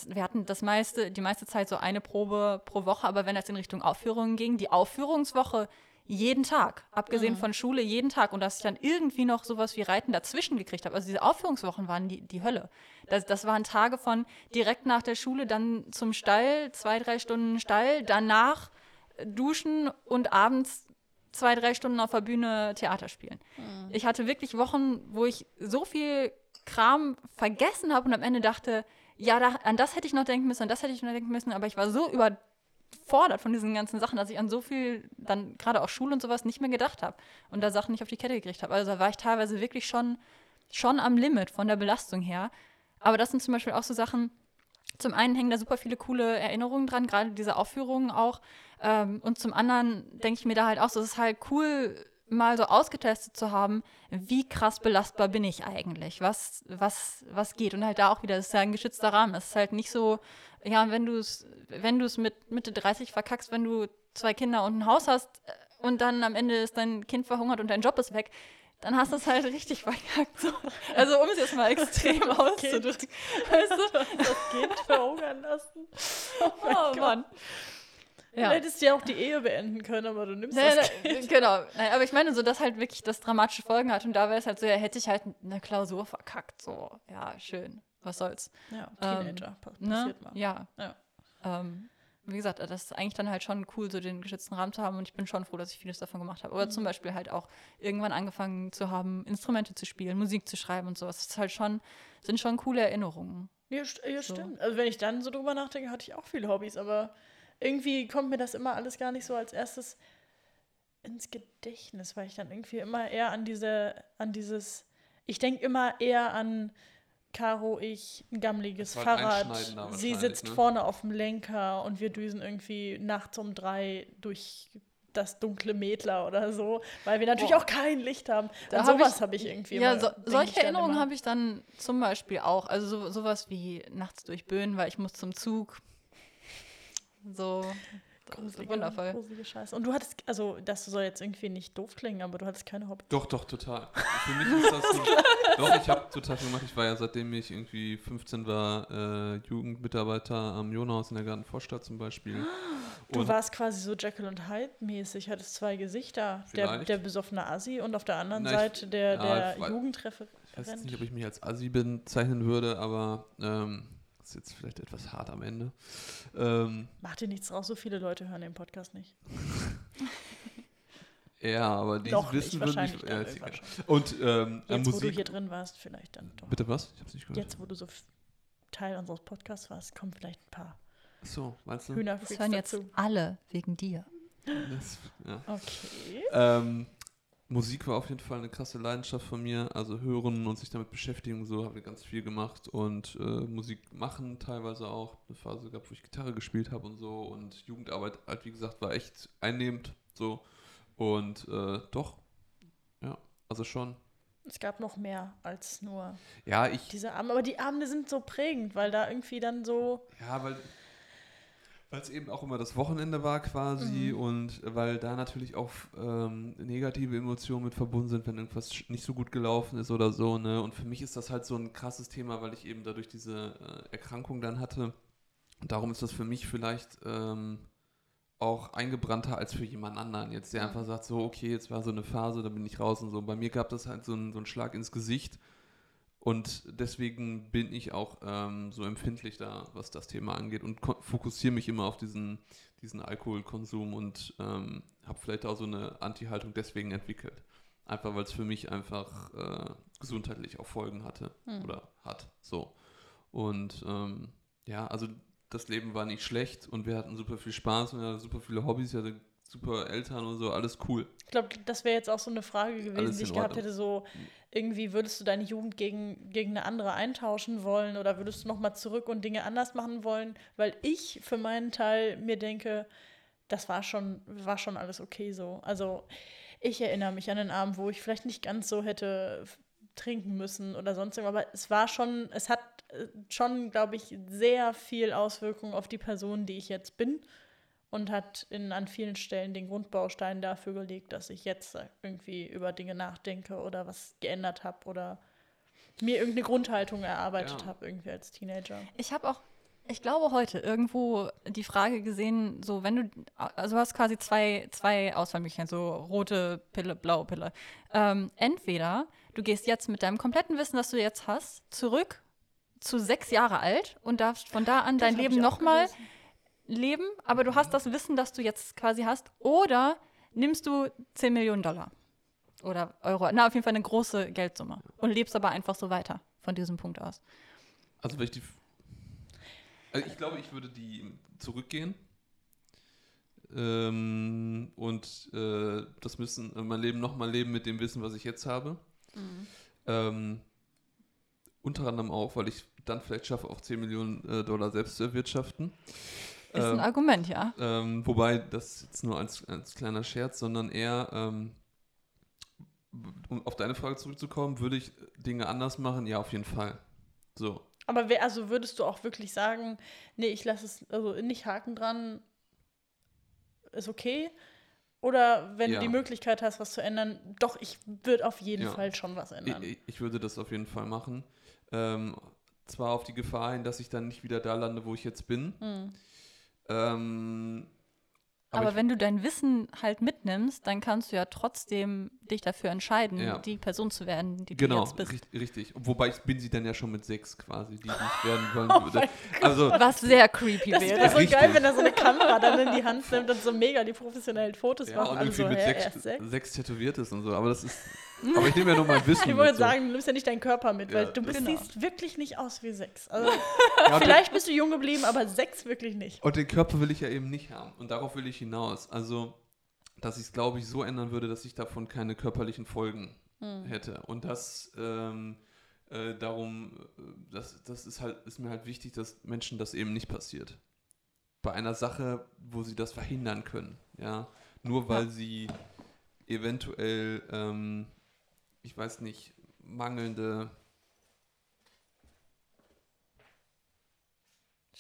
Wir hatten das meiste, die meiste Zeit so eine Probe pro Woche, aber wenn es in Richtung Aufführungen ging, die Aufführungswoche jeden Tag, abgesehen von Schule, jeden Tag. Und dass ich dann irgendwie noch sowas wie Reiten dazwischen gekriegt habe. Also diese Aufführungswochen waren die, die Hölle. Das, das waren Tage von direkt nach der Schule, dann zum Stall, zwei, drei Stunden Stall, danach äh, duschen und abends zwei, drei Stunden auf der Bühne Theater spielen. Ich hatte wirklich Wochen, wo ich so viel Kram vergessen habe und am Ende dachte, ja, da, an das hätte ich noch denken müssen, an das hätte ich noch denken müssen, aber ich war so überfordert von diesen ganzen Sachen, dass ich an so viel, dann gerade auch Schule und sowas, nicht mehr gedacht habe und da Sachen nicht auf die Kette gekriegt habe. Also da war ich teilweise wirklich schon, schon am Limit von der Belastung her. Aber das sind zum Beispiel auch so Sachen, zum einen hängen da super viele coole Erinnerungen dran, gerade diese Aufführungen auch. Ähm, und zum anderen denke ich mir da halt auch so, es ist halt cool, mal so ausgetestet zu haben, wie krass belastbar bin ich eigentlich? Was, was, was geht? Und halt da auch wieder, das ist ja ein geschützter Rahmen. Es ist halt nicht so, ja, wenn du es, wenn du es mit Mitte 30 verkackst, wenn du zwei Kinder und ein Haus hast äh, und dann am Ende ist dein Kind verhungert und dein Job ist weg, dann hast du es halt richtig verkackt. So. Also um es jetzt mal extrem auszudrücken. Weißt du?
das Kind verhungern lassen.
Oh Mann.
Du
Ja.
hättest ja auch die Ehe beenden können, aber du nimmst
Nee,
das
nee,
Kind.
genau. Nein, aber ich meine, so dass halt wirklich das dramatische Folgen hat und da wäre es halt so, ja, hätte ich halt eine Klausur verkackt. So, ja, schön. Was soll's.
Ja,
Ähm,
Teenager,
Ne?
passiert mal.
Ja.
Ja.
Ähm, wie gesagt, das ist eigentlich dann halt schon cool, so den geschützten Rahmen zu haben und ich bin schon froh, dass ich vieles davon gemacht habe.
Mhm.
Oder zum Beispiel halt auch irgendwann angefangen zu haben, Instrumente zu spielen, Musik zu schreiben und sowas. Das ist halt schon, sind schon coole Erinnerungen.
Ja, ja
So.
stimmt. Also wenn ich dann so drüber nachdenke, hatte ich auch viele Hobbys, aber irgendwie kommt mir das immer alles gar nicht so als erstes ins Gedächtnis, weil ich dann irgendwie immer eher an diese, an dieses, ich denke immer eher an Caro, ich, ein gammeliges
ein
Fahrrad, sie sitzt
ne?
vorne auf dem Lenker und wir düsen irgendwie nachts um drei durch das dunkle Mädler oder so, weil wir natürlich
Boah.
auch kein Licht haben.
Da
und
hab
sowas
ich-
habe ich irgendwie
Ja,
immer,
so, solche Erinnerungen habe ich dann zum Beispiel auch. Also so, sowas wie nachts durch Böen, weil ich muss zum Zug. So,
Gruselige,
wundervoll.
gruselige Scheiße. Und du hattest, also das soll jetzt irgendwie nicht doof klingen, aber du hattest keine Hobbys.
Doch, doch, total. Für mich ist das so. doch, ich habe total viel gemacht. Ich war ja seitdem ich irgendwie 15 war, äh, Jugendmitarbeiter am Jonhaus in der Gartenvorstadt zum Beispiel.
Du
Und-
warst quasi so Jekyll und Hyde mäßig, hattest zwei Gesichter. Der, der besoffene Assi und auf der anderen
Na, ich-
Seite der,
ja,
der Jugendreferent.
Ich weiß jetzt nicht, ob ich mich als Assi bezeichnen würde, aber ähm, das ist jetzt vielleicht etwas hart am Ende. Ähm,
Macht dir nichts raus, so viele Leute hören den Podcast nicht.
ja, aber die
nicht,
wissen würden
wahrscheinlich
nicht. Ja,
dann schon.
Und ähm, äh,
Jetzt, wo du
Musik.
hier drin warst, vielleicht dann doch.
Bitte was? Ich hab's nicht gehört.
Jetzt, wo du so Teil unseres Podcasts warst, kommen vielleicht ein paar
So, meinst du?
Hühnerfreaks
Das hören jetzt
dazu.
alle wegen dir.
Das, ja.
Okay.
Ähm, Musik war auf jeden Fall eine krasse Leidenschaft von mir. Also hören und sich damit beschäftigen so habe ich ganz viel gemacht. Und äh, Musik machen teilweise auch. Eine Phase gehabt, wo ich Gitarre gespielt habe und so. Und Jugendarbeit, halt wie gesagt, war echt einnehmend. So. Und äh, doch. Ja, also schon.
Es gab noch mehr als nur
Ja, ich.
diese Abende. Aber die Abende sind so prägend, weil da irgendwie dann so.
Ja, weil weil es eben auch immer das Wochenende war quasi
Mhm.
und weil da natürlich auch ähm, negative Emotionen mit verbunden sind, wenn irgendwas nicht so gut gelaufen ist oder so. Ne? Und für mich ist das halt so ein krasses Thema, weil ich eben dadurch diese äh, Erkrankung dann hatte. Und darum ist das für mich vielleicht ähm, auch eingebrannter als für jemand anderen. Jetzt, der einfach sagt, so, okay, jetzt war so eine Phase, da bin ich raus und so. Bei mir gab das halt so einen, so einen Schlag ins Gesicht. Und deswegen bin ich auch ähm, so empfindlich da, was das Thema angeht und fokussiere mich immer auf diesen, diesen Alkoholkonsum und ähm, habe vielleicht auch so eine Anti-Haltung deswegen entwickelt. Einfach weil es für mich einfach äh, gesundheitlich auch Folgen hatte
Hm.
oder hat. So. Und ähm, ja, also das Leben war nicht schlecht und wir hatten super viel Spaß und wir hatten super viele Hobbys, ich hatte super Eltern und so, alles cool.
Ich glaube, das wäre jetzt auch so eine Frage gewesen,
Alles
die ich gehabt hätte. So, irgendwie würdest du deine Jugend gegen, gegen eine andere eintauschen wollen oder würdest du nochmal zurück und Dinge anders machen wollen? Weil ich für meinen Teil mir denke, das war schon, war schon alles okay so. Also ich erinnere mich an den Abend, wo ich vielleicht nicht ganz so hätte trinken müssen oder sonst irgendwas, aber es war schon, es hat äh, schon, glaube ich, sehr viel Auswirkungen auf die Person, die ich jetzt bin und hat in, an vielen Stellen den Grundbaustein dafür gelegt, dass ich jetzt irgendwie über Dinge nachdenke oder was geändert habe oder mir irgendeine Grundhaltung erarbeitet
Ja.
habe irgendwie als Teenager.
Ich habe auch, ich glaube heute irgendwo die Frage gesehen, so wenn du, also du hast quasi zwei, zwei Auswahlmöglichkeiten, so rote Pille, blaue Pille. Ähm, entweder du gehst jetzt mit deinem kompletten Wissen, das du jetzt hast, zurück zu sechs Jahre alt und darfst von da an dein
Das hab
Leben nochmal
gelesen.
Leben, aber du hast das Wissen, das du jetzt quasi hast, oder nimmst du 10 Millionen Dollar oder Euro, na auf jeden Fall eine große Geldsumme und lebst aber einfach so weiter von diesem Punkt aus.
Also, wenn ich die. Also ich glaube, ich würde die zurückgehen. Ähm, und äh, das müssen, äh, mein Leben nochmal leben mit dem Wissen, was ich jetzt habe. Ähm, unter anderem auch, weil ich dann vielleicht schaffe, auch 10 Millionen äh, Dollar selbst zu erwirtschaften.
Ist ein
Ähm,
Argument, ja.
ähm, wobei, das jetzt nur als, als kleiner Scherz, sondern eher, ähm, um auf deine Frage zurückzukommen, würde ich Dinge anders machen? Ja, auf jeden Fall. So.
Aber wer, also würdest du auch wirklich sagen, nee, ich lasse es, also nicht Haken dran, ist okay? Oder wenn
Ja.
du die Möglichkeit hast, was zu ändern, doch, ich würde auf jeden
Ja.
Fall schon was ändern.
Ich, ich würde das auf jeden Fall machen. Ähm, zwar auf die Gefahr hin, dass ich dann nicht wieder da lande, wo ich jetzt bin.
Hm.
Ähm,
Aber,
ich,
wenn du dein Wissen halt mitnimmst, dann kannst du ja trotzdem dich dafür entscheiden,
Ja.
die Person zu werden, die
genau,
du jetzt bist.
richtig, richtig. Wobei ich bin sie dann ja schon mit sechs quasi, die ich werden wollen
Oh
würde. Also,
Was sehr creepy
Das
wäre.
wäre so
Richtig.
geil, wenn er so eine Kamera dann in die Hand nimmt und so mega die professionellen Fotos
ja,
macht.
und
Alle
irgendwie
so,
mit sechs,
erst sechs?
sechs tätowiert ist und so. Aber das ist. aber ich nehme ja nur mein Wissen.
Ich wollte
so.
sagen, du nimmst ja nicht deinen Körper mit,
Ja,
weil du
das-
bist,
Genau.
siehst wirklich nicht aus wie sechs. Also,
Ja, und
vielleicht bist du jung geblieben, aber sechs wirklich nicht.
Und den Körper will ich ja eben nicht haben. Und darauf will ich hinaus. Also, dass ich es, glaube ich, so ändern würde, dass ich davon keine körperlichen Folgen
Hm.
hätte. Und das, ähm, äh, darum, äh, das, das ist halt, ist mir halt wichtig, dass Menschen das eben nicht passiert. Bei einer Sache, wo sie das verhindern können. Ja. Nur weil
Ja.
sie eventuell, ähm, ich weiß nicht, mangelnde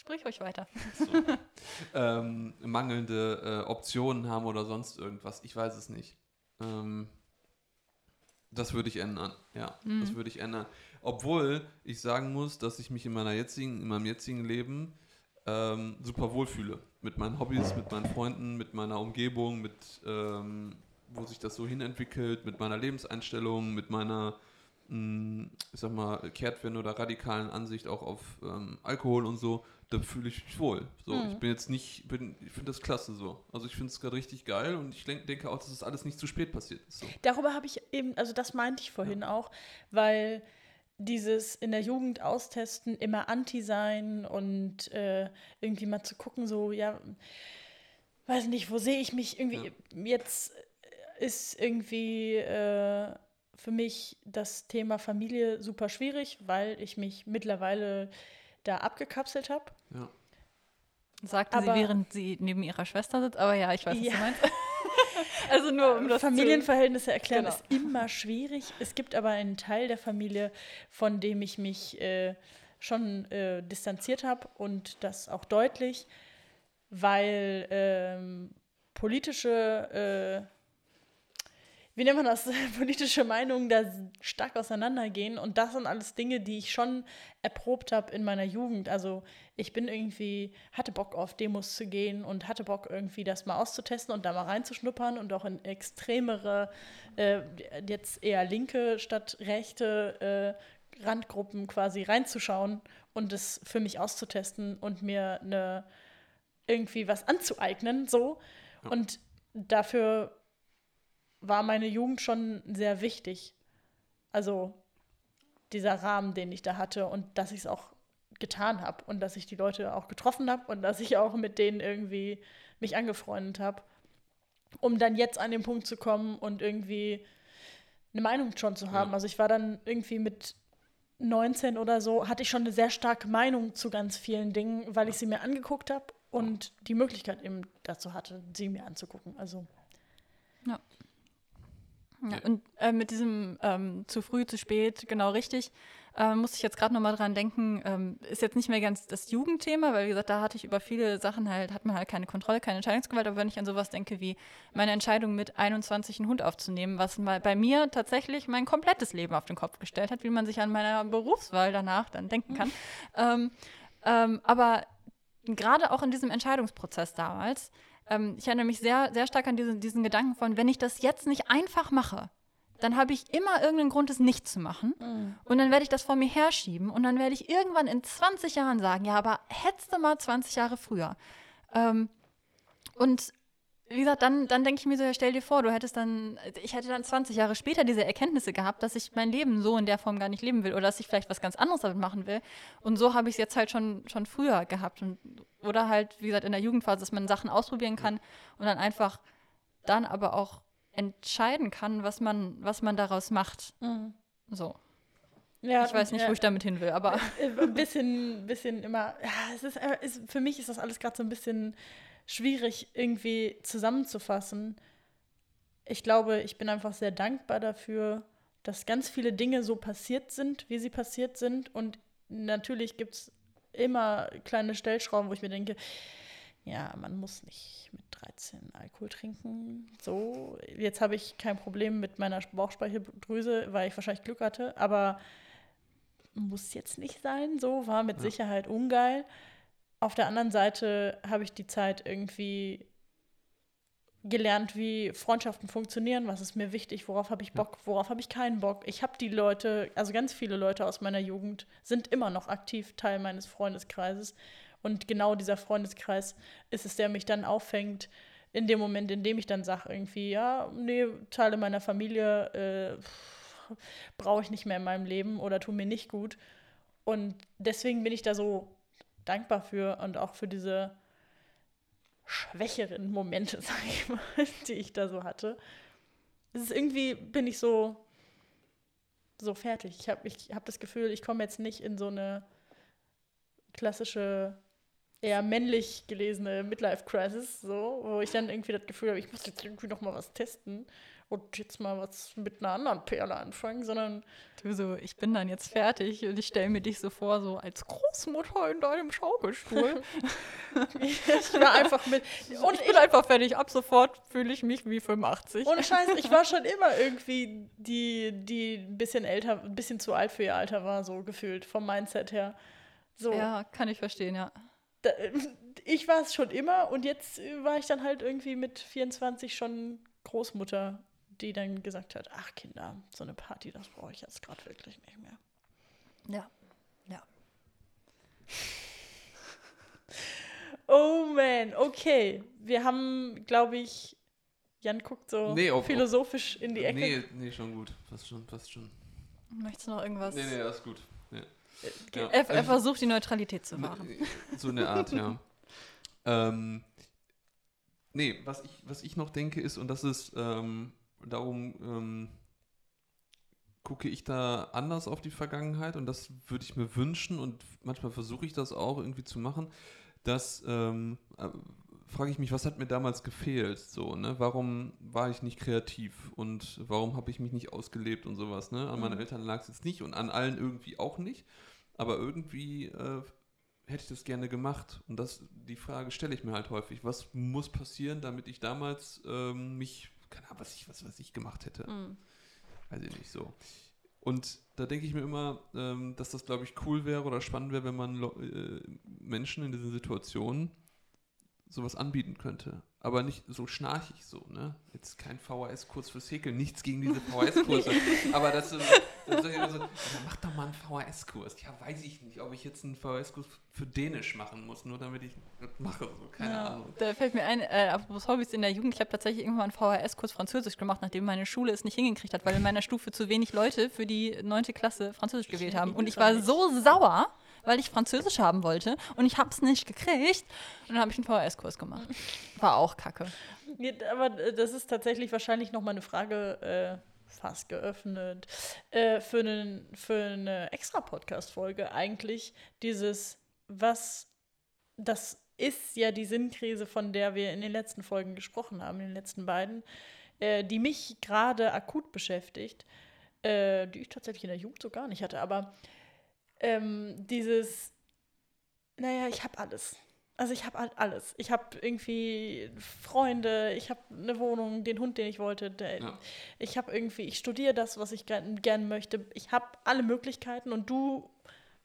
Sprich euch weiter.
So. ähm, mangelnde äh, Optionen haben oder sonst irgendwas. Ich weiß es nicht. Ähm, das würde ich ändern. Ja,
Mhm.
das würde ich ändern. Obwohl ich sagen muss, dass ich mich in meiner jetzigen, in meinem jetzigen Leben ähm, super wohlfühle. Mit meinen Hobbys, mit meinen Freunden, mit meiner Umgebung, mit ähm, wo sich das so hinentwickelt, mit meiner Lebenseinstellung, mit meiner, mh, ich sag mal, Kehrtwende oder radikalen Ansicht auch auf ähm, Alkohol und so, da fühle ich mich wohl. So,
Mhm.
ich bin jetzt nicht, bin, ich finde das klasse so. Also ich finde es gerade richtig geil und ich denk, denke auch, dass das alles nicht zu spät passiert ist. So.
Darüber habe ich eben, also das meinte ich vorhin auch, weil dieses in der Jugend austesten, immer anti sein und äh, irgendwie mal zu gucken, so, ja, weiß nicht, wo sehe ich mich irgendwie, jetzt ist irgendwie äh, für mich das Thema Familie super schwierig, weil ich mich mittlerweile da abgekapselt habe.
Ja.
Sagte
Aber-
sie, während sie neben ihrer Schwester sitzt. Aber ja, ich weiß, was
Ja.
du meinst. also nur um das zu-
Familienverhältnisse erklären
Genau.
ist immer schwierig. Es gibt aber einen Teil der Familie, von dem ich mich äh, schon äh, distanziert habe und das auch deutlich, weil ähm, politische, äh, wie nennt man das, politische Meinungen da stark auseinandergehen und das sind alles Dinge, die ich schon erprobt habe in meiner Jugend. Also ich bin irgendwie, hatte Bock auf Demos zu gehen und hatte Bock irgendwie das mal auszutesten und da mal reinzuschnuppern und auch in extremere, äh, jetzt eher linke statt rechte äh, Randgruppen quasi reinzuschauen und es für mich auszutesten und mir eine irgendwie was anzueignen, so.
Ja.
Und dafür war meine Jugend schon sehr wichtig. Also dieser Rahmen, den ich da hatte und dass ich es auch getan habe und dass ich die Leute auch getroffen habe und dass ich auch mit denen irgendwie mich angefreundet habe, um dann jetzt an den Punkt zu kommen und irgendwie eine Meinung schon zu haben.
Ja.
Also ich war dann irgendwie mit 19 oder so, hatte ich schon eine sehr starke Meinung zu ganz vielen Dingen, weil ich sie mir angeguckt habe und die Möglichkeit eben dazu hatte, sie mir anzugucken. Also
Ja, und äh, mit diesem ähm, zu früh, zu spät, genau richtig, äh, muss ich jetzt gerade nochmal dran denken, ähm, ist jetzt nicht mehr ganz das Jugendthema, weil wie gesagt, da hatte ich über viele Sachen halt, hat man halt keine Kontrolle, keine Entscheidungsgewalt, aber wenn ich an sowas denke wie meine Entscheidung mit 21 einen Hund aufzunehmen, was mal bei mir tatsächlich mein komplettes Leben auf den Kopf gestellt hat, wie man sich an meiner Berufswahl danach dann denken kann. ähm, ähm, aber gerade auch in diesem Entscheidungsprozess damals, ähm, ich erinnere mich sehr, sehr stark an diesen, diesen Gedanken von, wenn ich das jetzt nicht einfach mache, dann habe ich immer irgendeinen Grund, es nicht zu machen. Und dann werde ich das vor mir herschieben und dann werde ich irgendwann in 20 Jahren sagen, ja, aber hättest du mal 20 Jahre früher. Ähm, und wie gesagt, dann, dann denke ich mir so, ja, stell dir vor, du hättest dann, ich hätte dann 20 Jahre später diese Erkenntnisse gehabt, dass ich mein Leben so in der Form gar nicht leben will oder dass ich vielleicht was ganz anderes damit machen will. Und so habe ich es jetzt halt schon, schon früher gehabt. Und, oder halt, wie gesagt, in der Jugendphase, dass man Sachen ausprobieren kann und dann einfach dann aber auch entscheiden kann, was man, was man daraus macht. So.
ja,
Ich weiß nicht,
ja,
wo ich damit hin will, aber
äh, ein bisschen, bisschen immer. Ja, es ist, äh, ist, für mich ist das alles gerade so ein bisschen schwierig irgendwie zusammenzufassen. Ich glaube, ich bin einfach sehr dankbar dafür, dass ganz viele Dinge so passiert sind, wie sie passiert sind. Und natürlich gibt es immer kleine Stellschrauben, wo ich mir denke, ja, man muss nicht mit 13 Alkohol trinken. So, jetzt habe ich kein Problem mit meiner Bauchspeicheldrüse, weil ich wahrscheinlich Glück hatte, aber muss jetzt nicht sein. So war mit
Ja.
Sicherheit ungeil. Auf der anderen Seite habe ich die Zeit irgendwie gelernt, wie Freundschaften funktionieren, was ist mir wichtig, worauf habe ich Bock, worauf habe ich keinen Bock. Ich habe die Leute, also ganz viele Leute aus meiner Jugend sind immer noch aktiv Teil meines Freundeskreises. Und genau dieser Freundeskreis ist es, der mich dann auffängt, in dem Moment, in dem ich dann sage, irgendwie, ja, nee, Teile meiner Familie äh, brauche ich nicht mehr in meinem Leben oder tun mir nicht gut. Und deswegen bin ich da so dankbar für und auch für diese schwächeren Momente, sag ich mal, die ich da so hatte. Es ist irgendwie, bin ich so, so fertig. Ich habe ich hab das Gefühl, ich komme jetzt nicht in so eine klassische, eher männlich gelesene Midlife-Crisis, so, wo ich dann irgendwie das Gefühl habe, ich muss jetzt irgendwie noch mal was testen und jetzt mal was mit einer anderen Perle anfangen, sondern
du so, ich bin dann jetzt fertig und ich stelle mir dich so vor, so als Großmutter in deinem Schaukelstuhl.
ich war einfach mit.
und ich bin einfach fertig. Ab sofort fühle ich mich wie 85.
Ohne Scheiß, ich war schon immer irgendwie die, die ein bisschen älter, ein bisschen zu alt für ihr Alter war, so gefühlt, vom Mindset her. So.
Ja, kann ich verstehen, ja.
da, ich war es schon immer und jetzt war ich dann halt irgendwie mit 24 schon Großmutter, die dann gesagt hat, ach Kinder, so eine Party, das brauche ich jetzt gerade wirklich nicht mehr.
Ja. Ja.
Oh man, okay. Wir haben, glaube ich, Jan guckt so
Nee, ob-
philosophisch in die Ecke.
Nee, nee, schon gut. Passt schon, passt schon.
Möchtest du noch irgendwas?
Nee, nee, das ist gut. Ja.
Ge-
Ja.
Er, er
Also-
versucht die Neutralität zu wahren.
So in der Art, ja. ähm, nee, was ich, was ich noch denke ist, und das ist, ähm, darum ähm, gucke ich da anders auf die Vergangenheit und das würde ich mir wünschen und manchmal versuche ich das auch irgendwie zu machen, dass ähm, äh, frage ich mich, was hat mir damals gefehlt? So, ne? Warum war ich nicht kreativ und warum habe ich mich nicht ausgelebt und sowas? Ne? An meinen
Mhm.
Eltern lag es jetzt nicht und an allen irgendwie auch nicht. Aber irgendwie äh, hätte ich das gerne gemacht. Und das, die Frage stelle ich mir halt häufig. Was muss passieren, damit ich damals ähm, mich, keine Ahnung, was ich, was, was ich gemacht hätte.
Mhm.
Weiß ich nicht so. Und da denke ich mir immer, ähm, dass das, glaube ich, cool wäre oder spannend wäre, wenn man äh, Menschen in diesen Situationen sowas anbieten könnte. Aber nicht so schnarchig so, ne? Jetzt kein VHS-Kurs fürs Häkeln, nichts gegen diese VHS-Kurse. aber das, äh, dann sag ich immer so, ja, mach doch mal einen VHS-Kurs. Ja, weiß ich nicht, ob ich jetzt einen VHS-Kurs für Dänisch machen muss, nur damit ich das mache. So, keine
Ja.
Ahnung.
Da fällt mir ein, äh, apropos Hobbys in der Jugend, ich habe tatsächlich irgendwann einen VHS-Kurs Französisch gemacht, nachdem meine Schule es nicht hingekriegt hat, weil in meiner Stufe zu wenig Leute für die neunte Klasse Französisch gewählt haben. Und ich war so sauer, weil ich Französisch haben wollte und ich habe es nicht gekriegt. Und dann habe ich einen VHS-Kurs gemacht. War auch kacke.
Ja, aber äh, das ist tatsächlich wahrscheinlich noch mal eine Frage, äh, fast geöffnet, äh, für, einen, für eine extra Podcast-Folge eigentlich. Dieses, was, das ist ja die Sinnkrise, von der wir in den letzten Folgen gesprochen haben, in den letzten beiden, äh, die mich gerade akut beschäftigt, äh, die ich tatsächlich in der Jugend so gar nicht hatte, aber ähm, dieses, naja, ich habe alles. Also ich habe halt alles. Ich habe irgendwie Freunde, ich habe eine Wohnung, den Hund, den ich wollte. Der,
Ja.
Ich habe irgendwie, ich studiere das, was ich gern, gern möchte. Ich habe alle Möglichkeiten und du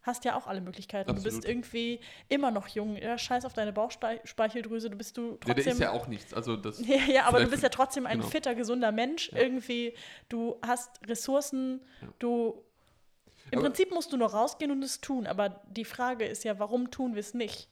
hast ja auch alle Möglichkeiten. Du
Absolut.
bist irgendwie immer noch jung. Ja, scheiß auf deine Bauchspeicheldrüse, du bist du
Ja,
trotzdem.
der ist ja auch nichts. Also das,
Ja, ja, aber du bist ja trotzdem ein
genau.
fitter, gesunder Mensch.
Ja.
Irgendwie, du hast Ressourcen,
Ja.
du. Im
Aber-
Prinzip musst du nur rausgehen und es tun, aber die Frage ist ja, warum tun wir es nicht?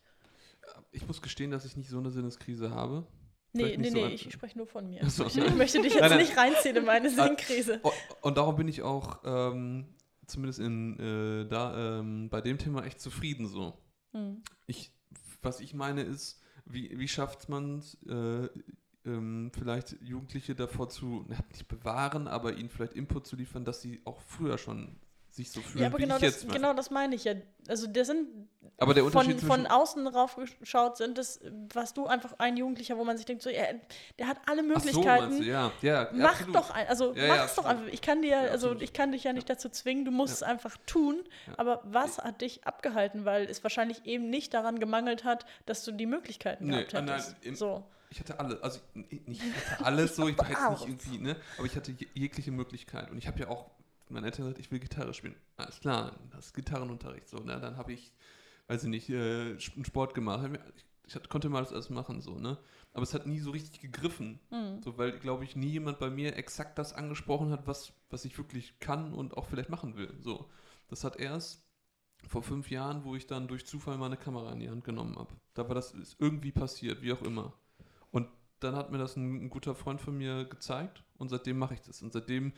Ich muss gestehen, dass ich nicht so eine Sinneskrise habe.
Nee, nee,
so
nee, ich spreche nur von mir.
So.
Ich, ich möchte dich jetzt
Nein, nein.
nicht reinziehen in meine Sinnkrise.
Und, und darum bin ich auch ähm, zumindest in, äh, da, ähm, bei dem Thema echt zufrieden so.
Hm.
Ich, was ich meine ist, wie, wie schafft man es, äh, ähm, vielleicht Jugendliche davor zu, na, nicht bewahren, aber ihnen vielleicht Input zu liefern, dass sie auch früher schon sich so fühlen,
Ja, aber
wie
genau
ich
das,
jetzt.
genau das meine ich ja. Also das sind
aber der
von,
Unterschied
von
zwischen,
außen raufgeschaut sind das, was du einfach ein Jugendlicher, wo man sich denkt, so, ja, der hat alle
so,
Möglichkeiten.
meinst du, ja, ja,
Mach
absolut.
doch ein, also
Ja,
mach's doch einfach. Ich kann dir,
Ja,
also
absolut.
ich kann dich ja nicht dazu zwingen, du musst es einfach tun. Aber was hat dich abgehalten? Weil es wahrscheinlich eben nicht daran gemangelt hat, dass du die Möglichkeiten
Nee,
gehabt
nein,
hättest.
im-
so.
Ich hatte alle, also ich- nicht ich hatte alles so, ich war jetzt
Auch.
nicht irgendwie, ne, aber ich hatte je- jegliche Möglichkeit und ich habe ja auch meinen Eltern gesagt, ich will Gitarre spielen. Alles klar, das ist Gitarrenunterricht so, ne, dann habe ich, weiß ich nicht, äh, einen Sport gemacht, ich, ich konnte mal das alles machen so, ne, aber es hat nie so richtig gegriffen,
Hm.
so, weil, glaube ich, nie jemand bei mir exakt das angesprochen hat, was, was ich wirklich kann und auch vielleicht machen will, so. Das hat erst vor fünf Jahren, wo ich dann durch Zufall meine Kamera in die Hand genommen habe. Da war das irgendwie passiert, wie auch immer. Und dann hat mir das ein, ein guter Freund von mir gezeigt und seitdem mache ich das. Und seitdem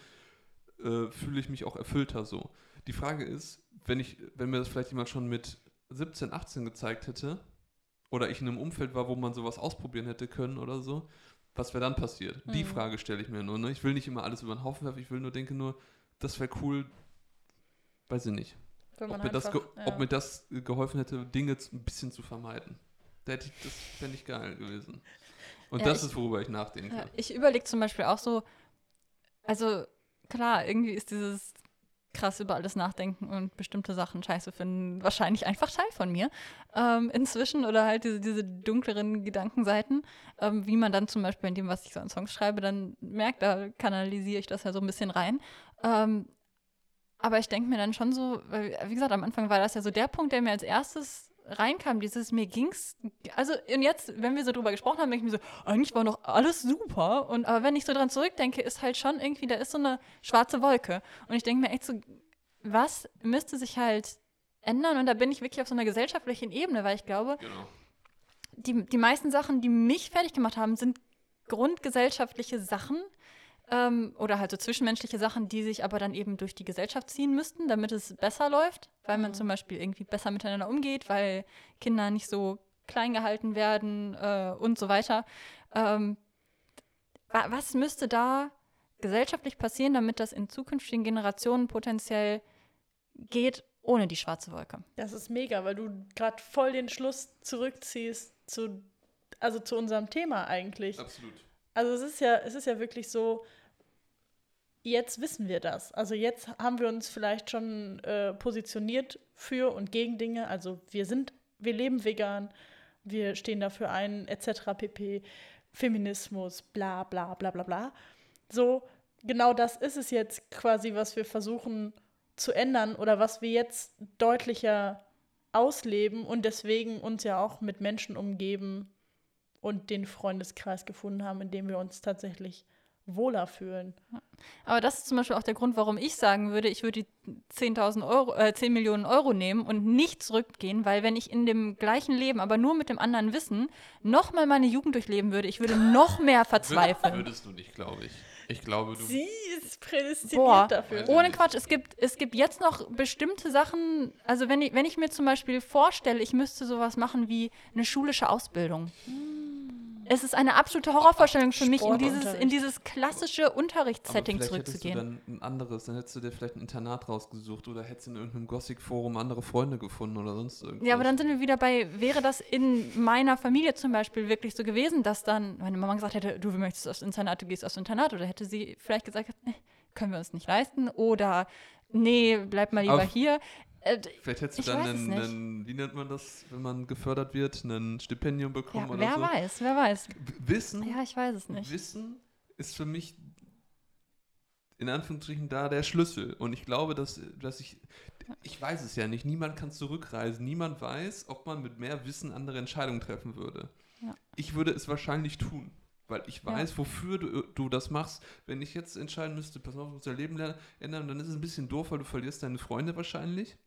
äh, fühle ich mich auch erfüllter so. Die Frage ist, wenn ich, wenn mir das vielleicht jemand schon mit 17, 18 gezeigt hätte, oder ich in einem Umfeld war, wo man sowas ausprobieren hätte können oder so, was wäre dann passiert? Die
Mhm.
Frage stelle ich mir nur. Ne? Ich will nicht immer alles über den Haufen werfen, ich will nur denke nur, das wäre cool, weiß ich nicht. Ob mir, das
einfach, ja.
ob mir das geholfen hätte, Dinge ein bisschen zu vermeiden. Da hätte ich, das fände ich geil gewesen. Und
Ja,
das
ich-
ist, worüber ich nachdenke.
Ja, ich überlege zum Beispiel auch so, also klar, irgendwie ist dieses krass über alles nachdenken und bestimmte Sachen scheiße finden wahrscheinlich einfach Teil von mir ähm, inzwischen oder halt diese, diese dunkleren Gedankenseiten, ähm, wie man dann zum Beispiel in dem, was ich so an Songs schreibe, dann merkt, da kanalisiere ich das ja so ein bisschen rein. Ähm, aber ich denke mir dann schon so, weil, wie gesagt, am Anfang war das ja so der Punkt, der mir als erstes reinkam, dieses mir ging's, also und jetzt, wenn wir so drüber gesprochen haben, denke ich mir so, eigentlich war doch alles super. Und aber wenn ich so dran zurückdenke, ist halt schon irgendwie, da ist so eine schwarze Wolke. Und ich denke mir echt so, was müsste sich halt ändern? Und da bin ich wirklich auf so einer gesellschaftlichen Ebene, weil ich glaube,
Genau.
die, die meisten Sachen, die mich fertig gemacht haben, sind grundgesellschaftliche Sachen ähm, oder halt so zwischenmenschliche Sachen, die sich aber dann eben durch die Gesellschaft ziehen müssten, damit es besser läuft, weil man zum Beispiel irgendwie besser miteinander umgeht, weil Kinder nicht so klein gehalten werden äh, und so weiter. Ähm, wa was müsste da gesellschaftlich passieren, damit das in zukünftigen Generationen potenziell geht, ohne die schwarze Wolke?
Das ist mega, weil du gerade voll den Schluss zurückziehst zu, also zu unserem Thema eigentlich.
Absolut.
Also es ist ja, es ist ja wirklich so, jetzt wissen wir das. Also jetzt haben wir uns vielleicht schon äh, positioniert für und gegen Dinge. Also wir sind, wir leben vegan, wir stehen dafür ein, etc. pp. Feminismus, bla bla bla bla bla. So, genau das ist es jetzt quasi, was wir versuchen zu ändern oder was wir jetzt deutlicher ausleben und deswegen uns ja auch mit Menschen umgeben und den Freundeskreis gefunden haben, in dem wir uns tatsächlich wohler fühlen.
Aber das ist zum Beispiel auch der Grund, warum ich sagen würde, ich würde die 10.000 Euro, äh, 10 Millionen Euro nehmen und nicht zurückgehen, weil wenn ich in dem gleichen Leben, aber nur mit dem anderen Wissen, nochmal meine Jugend durchleben würde, ich würde noch mehr verzweifeln.
Würdest du nicht, glaube ich. Ich glaube, du.
Sie ist prädestiniert
Boah.
dafür.
Ohne. Quatsch, es gibt, es gibt jetzt noch bestimmte Sachen, also wenn ich, wenn ich mir zum Beispiel vorstelle, ich müsste sowas machen wie eine schulische Ausbildung. Es ist eine absolute Horrorvorstellung für mich, in dieses, in dieses klassische
Aber
Unterrichtssetting
vielleicht hättest du
zurückzugehen.
dann ein anderes, dann hättest du dir vielleicht ein Internat rausgesucht oder hättest in irgendeinem Gothic-Forum andere Freunde gefunden oder sonst irgendwas.
Ja, aber dann sind wir wieder bei, wäre das in meiner Familie zum Beispiel wirklich so gewesen, dass dann meine Mama gesagt hätte, du möchtest aufs Internat, du gehst aufs Internat, oder hätte sie vielleicht gesagt, nee, können wir uns nicht leisten, oder nee, bleib mal lieber
Aber-
hier. Äh,
Vielleicht hättest du dann einen, einen, wie nennt man das, wenn man gefördert wird, ein Stipendium
ja,
bekommen oder
wer
so.
weiß, wer weiß.
Wissen,
Ja, ich weiß es nicht.
Wissen ist für mich in Anführungsstrichen da der Schlüssel. Und ich glaube, dass, dass ich, ich weiß es ja nicht, niemand kann zurückreisen, niemand weiß, ob man mit mehr Wissen andere Entscheidungen treffen würde.
Ja.
Ich würde es wahrscheinlich tun. Weil ich
Ja.
weiß, wofür du, du das machst. Wenn ich jetzt entscheiden müsste, pass auf, unser Leben lernen, ändern, dann ist es ein bisschen doof, weil du verlierst deine Freunde wahrscheinlich.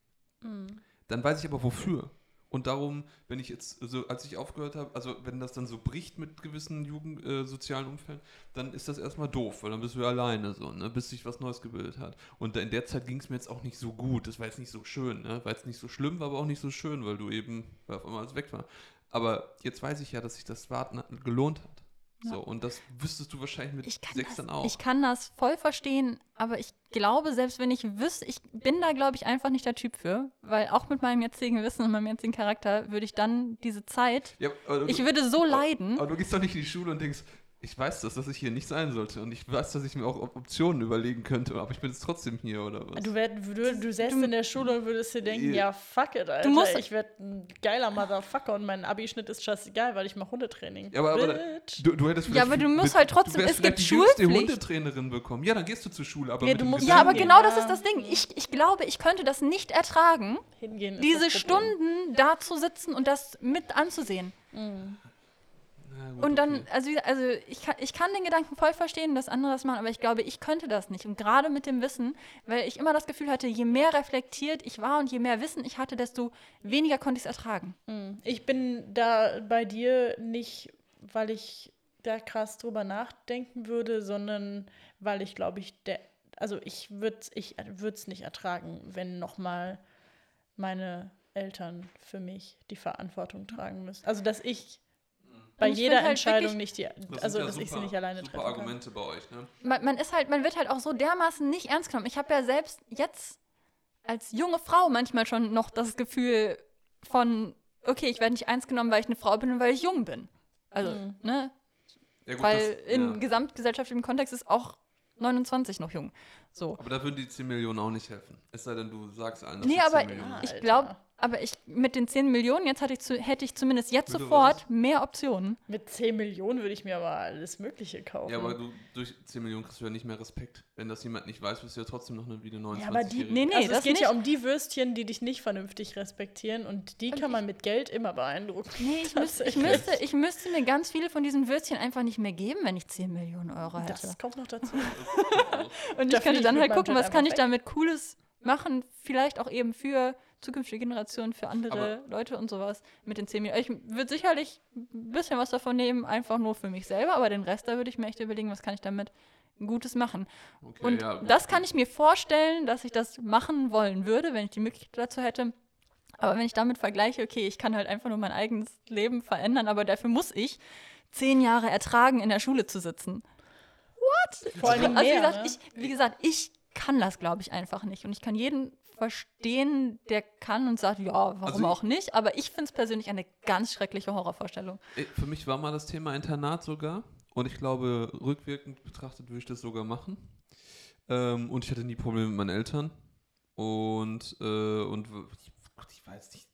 Mhm.
Dann weiß ich aber wofür. Und darum, wenn ich jetzt, so als ich aufgehört habe, also wenn das dann so bricht mit gewissen Jugend, äh, Umfällen, dann ist das erstmal doof, weil dann bist du alleine so, ne, bis sich was Neues gebildet hat. Und in der Zeit ging es mir jetzt auch nicht so gut. Das war jetzt nicht so schön, ne? War jetzt nicht so schlimm, war aber auch nicht so schön, weil du eben, weil auf einmal alles weg war. Aber jetzt weiß ich ja, dass sich das Warten gelohnt hat. So, und das wüsstest du wahrscheinlich mit
Ich kann,
sechs
das,
dann auch.
ich kann das voll verstehen, aber ich glaube, selbst wenn ich wüsste, ich bin da, glaube ich, einfach nicht der Typ für, weil auch mit meinem jetzigen Wissen und meinem jetzigen Charakter würde ich dann diese Zeit,
ja,
ich würde so leiden.
aber du gehst doch nicht in die Schule und denkst, ich weiß das, dass ich hier nicht sein sollte. Und ich weiß, dass ich mir auch Op- Optionen überlegen könnte, aber ich bin jetzt trotzdem hier, oder was?
Du, werd, du, du säßt
Du-
in der Schule und würdest dir denken,
Ja.
ja, fuck it, Alter.
musst-
ich werde ein geiler Motherfucker und mein Abischnitt ist scheißegal, weil ich mache Hundetraining.
Ja, aber- aber-. Du, du hättest
Ja, aber du musst halt trotzdem-
du
es gibt
die
Schulpflicht.
Hundetrainerin bekommen. Ja, dann gehst du zur Schule, aber
Nee, du musst-
Ja, aber
hingehen.
genau das ist das Ding. Ich, ich glaube, ich könnte das nicht ertragen,
Hingehen
diese. Stunden da zu sitzen und das mit anzusehen.
Na gut,
Und dann,
okay.
also, also ich, kann, ich kann den Gedanken voll verstehen, dass andere das machen, aber ich glaube, ich könnte das nicht. Und gerade mit dem Wissen, weil ich immer das Gefühl hatte, je mehr reflektiert ich war und je mehr Wissen ich hatte, desto weniger konnte ich es ertragen.
Mhm. Ich bin da bei dir nicht, weil ich da krass drüber nachdenken würde, sondern weil ich glaube ich, der, also ich würde es ich würd's nicht ertragen, wenn nochmal meine Eltern für mich die Verantwortung tragen müssen. Also dass ich bei jeder
halt
Entscheidung
wirklich-
nicht die, also
ja
dass ich sie
super-
nicht alleine
super
treffen kann.
Argumente bei euch, ne?
Man, man ist halt, man wird halt auch so dermaßen nicht ernst genommen. Ich habe ja selbst jetzt als junge Frau manchmal schon noch das Gefühl von, okay, ich werde nicht ernst genommen, weil ich eine Frau bin und weil ich jung bin. Also,
Mhm.
ne?
Ja, gut,
Weil
das,
im
ja.
gesamtgesellschaftlichen Kontext ist auch 29 noch jung. So.
Aber da würden die 10 Millionen auch nicht helfen. Es sei denn, du sagst allen, dass
Nee,
die 10
aber
Millionen
ich glaube, Aber ich mit den 10 Millionen, jetzt hatte ich zu, hätte ich zumindest jetzt
Würde
sofort
was?
mehr Optionen.
Mit 10 Millionen würde ich mir aber alles Mögliche kaufen.
Ja, aber du, durch 10 Millionen kriegst du ja nicht mehr Respekt. Wenn das jemand nicht weiß, bist du ja trotzdem noch eine, wie eine 29
Ja, aber die,
Nee, nee,
also
das
es geht
nicht.
ja um die Würstchen, die dich nicht vernünftig respektieren und die kann man mit Geld immer beeindrucken.
Nee, ich, müsste, ich, müsste, ich müsste mir ganz viele von diesen Würstchen einfach nicht mehr geben, wenn ich 10 Millionen Euro hätte.
Das kommt noch dazu.
Und
Da
ich könnte
ich
dann halt gucken,
Jet
was kann ich damit Cooles machen, vielleicht auch eben für zukünftige Generationen, für andere Leute und sowas mit den 10 Millionen. Ich würde sicherlich ein bisschen was davon nehmen, einfach nur für mich selber, aber den Rest, da würde ich mir echt überlegen, was kann ich damit Gutes machen.
Okay,
Und
ja,
das kann ich mir vorstellen, dass ich das machen wollen würde, wenn ich die Möglichkeit dazu hätte. Aber wenn ich damit vergleiche, okay, ich kann halt einfach nur mein eigenes Leben verändern, aber dafür muss ich zehn Jahre ertragen, in der Schule zu sitzen.
Vor allem
Also wie
mehr,
gesagt,
ne?
ich, wie gesagt, ich kann das, glaube ich, einfach nicht. Und ich kann jeden verstehen, der kann und sagt, ja, warum
Also ich-
auch nicht. Aber ich finde es persönlich eine ganz schreckliche Horrorvorstellung.
Ey, Für mich war mal das Thema Internat sogar. Und ich glaube, rückwirkend betrachtet würde ich das sogar machen. Ähm, und ich hatte nie Probleme mit meinen Eltern. Und, äh, und ich, Gott, ich war jetzt nicht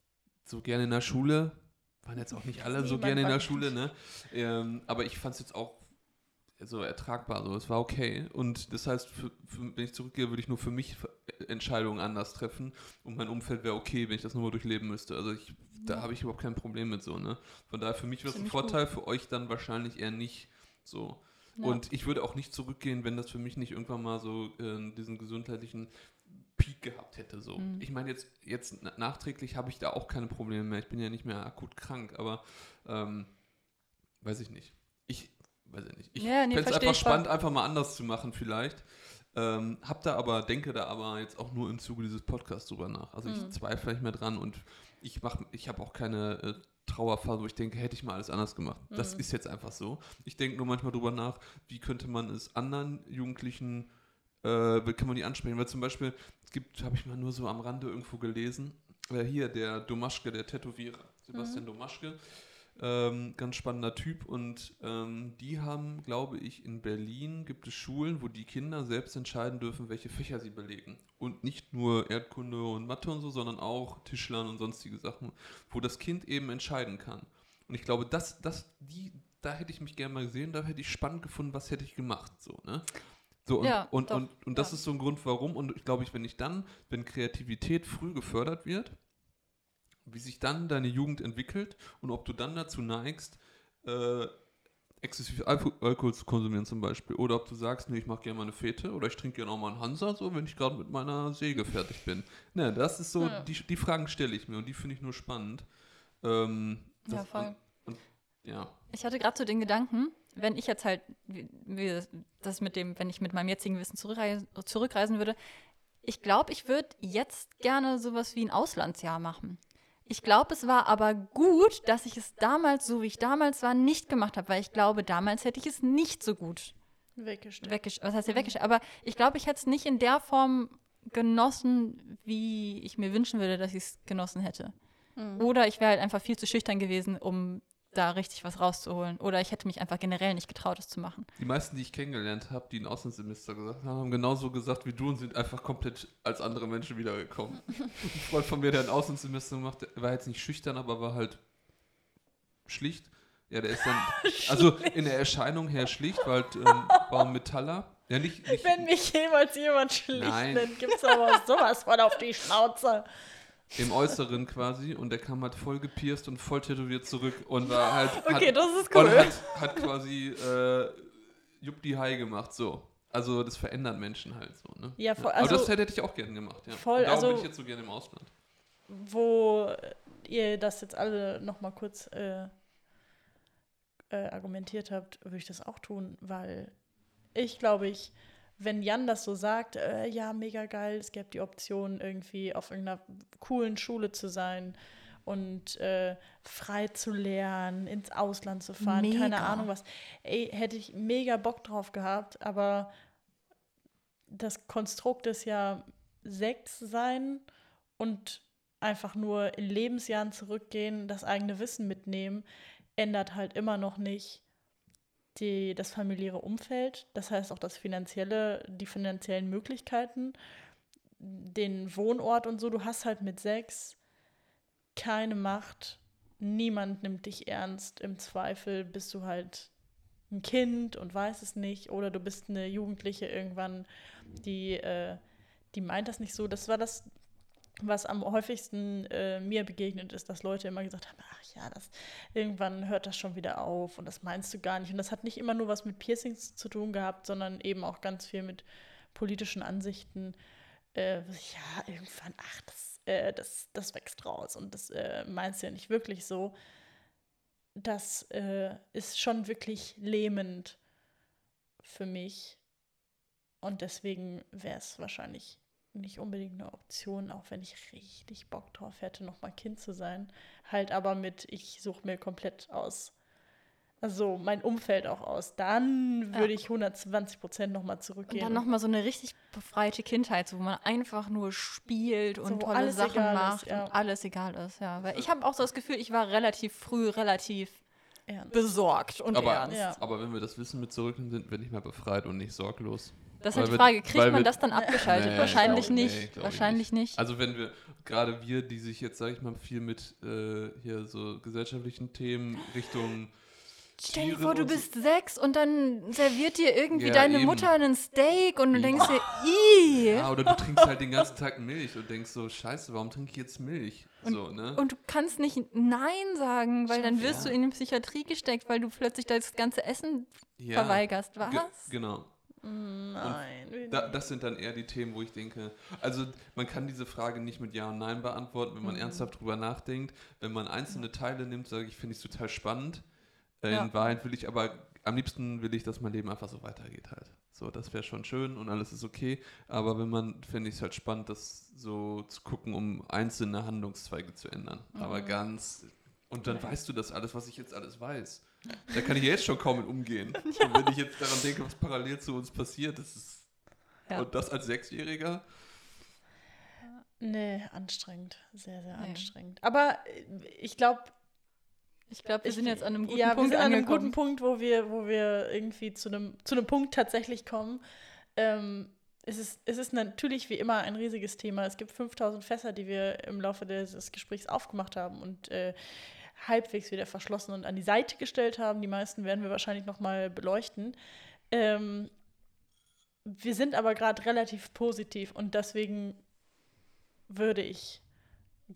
so gerne in der Schule. Waren jetzt auch nicht alle so gerne in der. Schule, ne? Ähm, aber ich fand es jetzt auch so ertragbar. So. Es war okay. Und das heißt, für, für, wenn ich zurückgehe, würde ich nur für mich Entscheidungen anders treffen. Und mein Umfeld wäre okay, wenn ich das nur mal durchleben müsste. Also ich, da habe ich überhaupt kein Problem mit so, ne? Von daher für mich wäre es ein Vorteil, für euch dann wahrscheinlich eher nicht so.
Ja.
Und ich würde auch nicht zurückgehen, wenn das für mich nicht irgendwann mal so äh, diesen gesundheitlichen Peak gehabt hätte. So.
Mhm.
Ich meine, jetzt, jetzt na- nachträglich habe ich da auch keine Probleme mehr. Ich bin ja nicht mehr akut krank, aber ähm, weiß ich nicht. Ich weiß ich nicht. Ich
Ja, nee,
fände es einfach
ich voll.
spannend, einfach mal anders zu machen, vielleicht. Ähm, hab da aber, denke da aber jetzt auch nur im Zuge dieses Podcasts drüber nach. Also ich
Mhm.
zweifle nicht mehr dran und ich mach, ich habe auch keine äh, Trauerphase, wo ich denke, hätte ich mal alles anders gemacht. Das
Mhm.
ist jetzt einfach so. Ich denke nur manchmal drüber nach, wie könnte man es anderen Jugendlichen, äh, wie kann man die ansprechen? Weil zum Beispiel, es gibt, habe ich mal nur so am Rande irgendwo gelesen, äh, hier der Domaschke, der Tätowierer, Sebastian Domaschke, ähm, ganz spannender Typ und ähm, die haben, glaube ich, in Berlin gibt es Schulen, wo die Kinder selbst entscheiden dürfen, welche Fächer sie belegen. Und nicht nur Erdkunde und Mathe und so, sondern auch Tischlern und sonstige Sachen, wo das Kind eben entscheiden kann. Und ich glaube, das, das, die, da hätte ich mich gerne mal gesehen, da hätte ich spannend gefunden, was hätte ich gemacht, so, ne? So, und,
Ja,
und,
doch,
und, und das
ja.
ist so ein Grund, warum. Und ich glaube, ich, wenn ich dann, wenn Kreativität früh gefördert wird, wie sich dann deine Jugend entwickelt und ob du dann dazu neigst, äh, exzessiv Alko Alkohol zu konsumieren zum Beispiel. Oder ob du sagst, nee, ich mache gerne mal eine Fete oder ich trinke gerne auch mal einen Hansa, so wenn ich gerade mit meiner Säge fertig bin. Ne, das ist so,
Ja.
die, die Fragen stelle ich mir und die finde ich nur spannend. Ähm,
Ja, voll.
Und, und, ja.
Ich hatte gerade so den Gedanken, wenn ich jetzt halt, wie, das mit dem, wenn ich mit meinem jetzigen Wissen zurückreisen, zurückreisen würde, ich glaube, ich würde jetzt gerne sowas wie ein Auslandsjahr machen. Ich glaube, es war aber gut, dass ich es damals, so wie ich damals war, nicht gemacht habe, weil ich glaube, damals hätte ich es nicht so gut
Weggestellt.
weggesch was heißt hier weggestellt? Aber ich glaube, ich hätte es nicht in der Form genossen, wie ich mir wünschen würde, dass ich es genossen hätte.
Mhm.
Oder ich wäre halt einfach viel zu schüchtern gewesen, um da richtig was rauszuholen. Oder ich hätte mich einfach generell nicht getraut, es zu machen.
Die meisten, die ich kennengelernt habe, die ein Auslandssemester gesagt haben, haben genauso gesagt wie du und sind einfach komplett als andere Menschen wiedergekommen. ein Freund von mir, der ein Auslandssemester gemacht hat, war jetzt nicht schüchtern, aber war halt schlicht. Ja, der ist dann, also in der Erscheinung her schlicht, weil halt, ähm, war ein Metaller. Ja, nicht, nicht
Wenn mich jemals jemand schlicht
Nein.
nennt, gibt's aber sowas von auf die Schnauze.
Im Äußeren quasi und der kam halt voll gepierst und voll tätowiert zurück und war halt.
Okay,
hat,
das ist
Und
cool.
hat, hat quasi äh, Jupp die High gemacht, so. Also das verändert Menschen halt so, ne?
Ja, voll,
Aber das
also-
hätte ich auch gerne gemacht, ja.
Voll,
und darum
also-
bin ich jetzt so gerne im Ausland.
Wo ihr das jetzt alle noch mal kurz äh, äh, argumentiert habt, würde ich das auch tun, weil ich glaube, ich, wenn Jan das so sagt, äh, ja, mega geil, es gäbe die Option, irgendwie auf irgendeiner coolen Schule zu sein und äh, frei zu lernen, ins Ausland zu fahren, keine
Mega.
Ahnung was. Ey, hätte ich mega Bock drauf gehabt, aber das Konstrukt ist ja sechs sein und einfach nur in Lebensjahren zurückgehen, das eigene Wissen mitnehmen, ändert halt immer noch nicht die, das familiäre Umfeld, das heißt auch das finanzielle, die finanziellen Möglichkeiten, den Wohnort und so. Du hast halt mit sechs keine Macht. Niemand nimmt dich ernst. Im Zweifel bist du halt ein Kind und weiß es nicht. Oder du bist eine Jugendliche irgendwann, die, äh, die meint das nicht so. Das war das, was am häufigsten äh, mir begegnet ist, dass Leute immer gesagt haben, ach ja, das irgendwann hört das schon wieder auf und das meinst du gar nicht. Und das hat nicht immer nur was mit Piercings zu tun gehabt, sondern eben auch ganz viel mit politischen Ansichten. Äh, ja, irgendwann, ach, das, äh, das, das wächst raus und das äh, meinst du ja nicht wirklich so. Das äh, ist schon wirklich lähmend für mich. Und deswegen wäre es wahrscheinlich nicht unbedingt eine Option, auch wenn ich richtig Bock drauf hätte, nochmal Kind zu sein. Halt aber mit, ich suche mir komplett aus, also mein Umfeld auch aus. Dann würde
Ja.
ich 120 Prozent nochmal
Und
zurückgehen.
dann nochmal so eine richtig befreite Kindheit, wo man einfach nur spielt und
So,
tolle
alles
Sachen
egal ist,
macht
ja.
und alles egal ist, ja. Weil ich habe auch so das Gefühl, ich war relativ früh relativ
Ernst.
besorgt und
Aber,
ernst.
Ja.
aber wenn wir das Wissen mit zurücknehmen, sind wir nicht mehr befreit und nicht sorglos.
Das ist halt die Frage, kriegt man
wir-
das dann abgeschaltet?
Nee,
Wahrscheinlich
nee,
nicht.
ich
Wahrscheinlich nicht.
Also wenn wir, gerade wir, die sich jetzt, sage ich mal, viel mit äh, hier so gesellschaftlichen Themen Richtung
Stell dir vor, du
und so-
bist sechs und dann serviert dir irgendwie
Ja,
deine
eben.
Mutter einen Steak und du
Eben.
denkst dir, ih.
Ja, oder du trinkst halt den ganzen Tag Milch und denkst so, scheiße, warum trinke ich jetzt Milch? so, ne?
Und du kannst nicht Nein sagen, weil dann wirst
Ja.
du in die Psychiatrie gesteckt, weil du plötzlich das ganze Essen verweigerst. Was?
ge- Genau.
Nein.
Da, das sind dann eher die Themen, wo ich denke, also man kann diese Frage nicht mit Ja und Nein beantworten, wenn man
Mhm.
ernsthaft drüber nachdenkt. Wenn man einzelne Teile nimmt, sage ich, finde ich es total spannend. Äh,
Ja.
In Wahrheit will ich aber, am liebsten will ich, dass mein Leben einfach so weitergeht halt. So, das wäre schon schön und alles ist okay. Aber wenn man, finde ich es halt spannend, das so zu gucken, um einzelne Handlungszweige zu ändern. Aber ganz, und dann weißt du das alles, was ich jetzt alles weiß. Da kann ich ja jetzt schon kaum mit umgehen. Und wenn ich jetzt daran denke, was parallel zu uns passiert, das ist
Ja.
und das als Sechsjähriger?
Nee, anstrengend. Sehr, sehr
Nee.
anstrengend. Aber äh, ich glaube,
Ich glaube, wir sind jetzt an einem guten
ja,
Punkt
wir sind an einem guten Punkt, wo wir, wo wir irgendwie zu einem, zu einem Punkt tatsächlich kommen. Ähm, es, ist, es ist natürlich wie immer ein riesiges Thema. Es gibt 5000 Fässer, die wir im Laufe des Gesprächs aufgemacht haben und äh, halbwegs wieder verschlossen und an die Seite gestellt haben. Die meisten werden wir wahrscheinlich noch mal beleuchten. Ähm, wir sind aber gerade relativ positiv und deswegen würde ich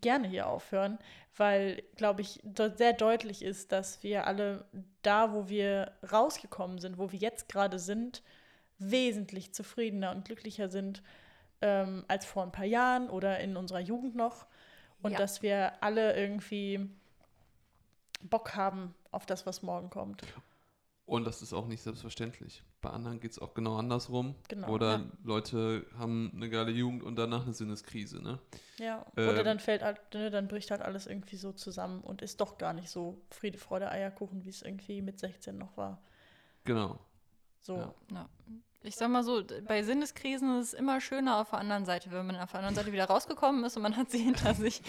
gerne hier aufhören, weil, glaube ich, sehr deutlich ist, dass wir alle da, wo wir rausgekommen sind, wo wir jetzt gerade sind, wesentlich zufriedener und glücklicher sind ähm, als vor ein paar Jahren oder in unserer Jugend noch. Und
Ja.
dass wir alle irgendwie Bock haben auf das, was morgen kommt.
Und das ist auch nicht selbstverständlich. Bei anderen geht es auch genau andersrum.
Genau,
Oder
ja.
Leute haben eine geile Jugend und danach eine Sinneskrise. Ne?
Ja. Oder
Ähm,
dann fällt halt, ne, dann bricht halt alles irgendwie so zusammen und ist doch gar nicht so Friede, Freude, Eierkuchen, wie es irgendwie mit 16 noch war.
Genau.
So.
Ja.
Ja. Ich sag mal so, bei Sinneskrisen ist es immer schöner auf der anderen Seite, wenn man auf der anderen Seite wieder rausgekommen ist und man hat sie hinter sich.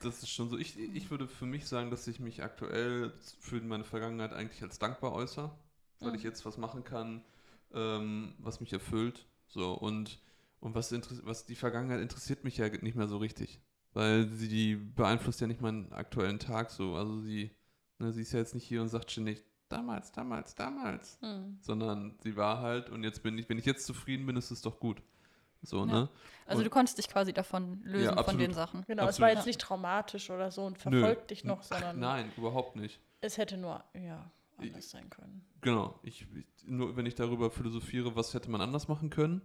Das ist schon so. Ich, ich würde für mich sagen, dass ich mich aktuell für meine Vergangenheit eigentlich als dankbar äußere, weil
Mhm.
ich jetzt was machen kann, ähm, was mich erfüllt. So und, und was, was die Vergangenheit interessiert mich ja nicht mehr so richtig. Weil sie die beeinflusst ja nicht meinen aktuellen Tag so. Also sie, ne, sie ist ja jetzt nicht hier und sagt ständig, damals, damals, damals.
Hm.
Sondern sie war halt und jetzt bin ich, wenn ich jetzt zufrieden bin, ist es doch gut. So,
Ja.
ne?
Also
Und-
du konntest dich quasi davon lösen, von
absolut.
den Sachen.
Genau, es war
Absolut.
jetzt nicht traumatisch oder so und
Nö.
verfolgt dich noch,
Ach,
sondern
nein, überhaupt nicht.
es hätte nur ja, anders sein können.
Genau. Ich, ich, nur wenn ich darüber philosophiere, was hätte man anders machen können,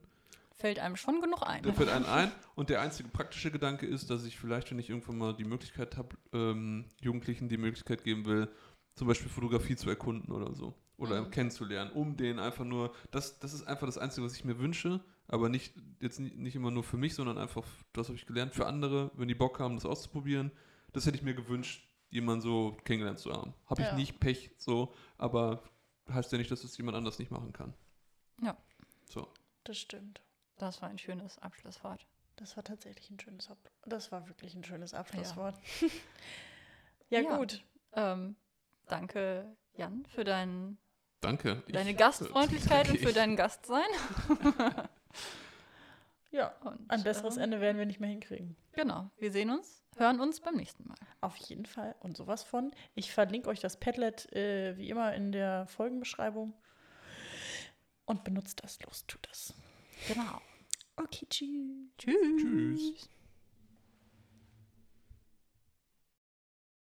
Fällt einem schon genug ein.
da fällt einem ein. Und der einzige praktische Gedanke ist, dass ich vielleicht, wenn ich irgendwann mal die Möglichkeit habe, ähm, Jugendlichen die Möglichkeit geben will, zum Beispiel Fotografie zu erkunden oder so. Oder
Mhm.
kennenzulernen, um den einfach nur, das, das ist einfach das Einzige, was ich mir wünsche, aber nicht, jetzt nicht, immer nur für mich, sondern einfach, das habe ich gelernt, für andere, wenn die Bock haben, das auszuprobieren. Das hätte ich mir gewünscht, jemanden so kennengelernt zu haben. Habe ich
Ja.
nicht, Pech, so, aber heißt ja nicht, dass es jemand anders nicht machen kann.
Ja.
So.
Das stimmt.
Das war ein schönes Abschlusswort.
Das war tatsächlich ein schönes Ab Das war wirklich ein schönes Abschlusswort. Ja,
Ja.
gut.
Ähm, danke, Jan, für dein,
Danke.
deine
Ich-
Gastfreundlichkeit und für dein Gastsein.
Ja,
Und,
ein besseres
ähm,
Ende werden wir nicht mehr hinkriegen.
Genau. Wir sehen uns, hören uns beim nächsten Mal.
Auf jeden Fall. Und sowas von. Ich verlinke euch das Padlet äh, wie immer in der Folgenbeschreibung. Und benutzt das. Los, tut das.
Genau.
Okay, tschüss.
Tschüss.
Tschüss.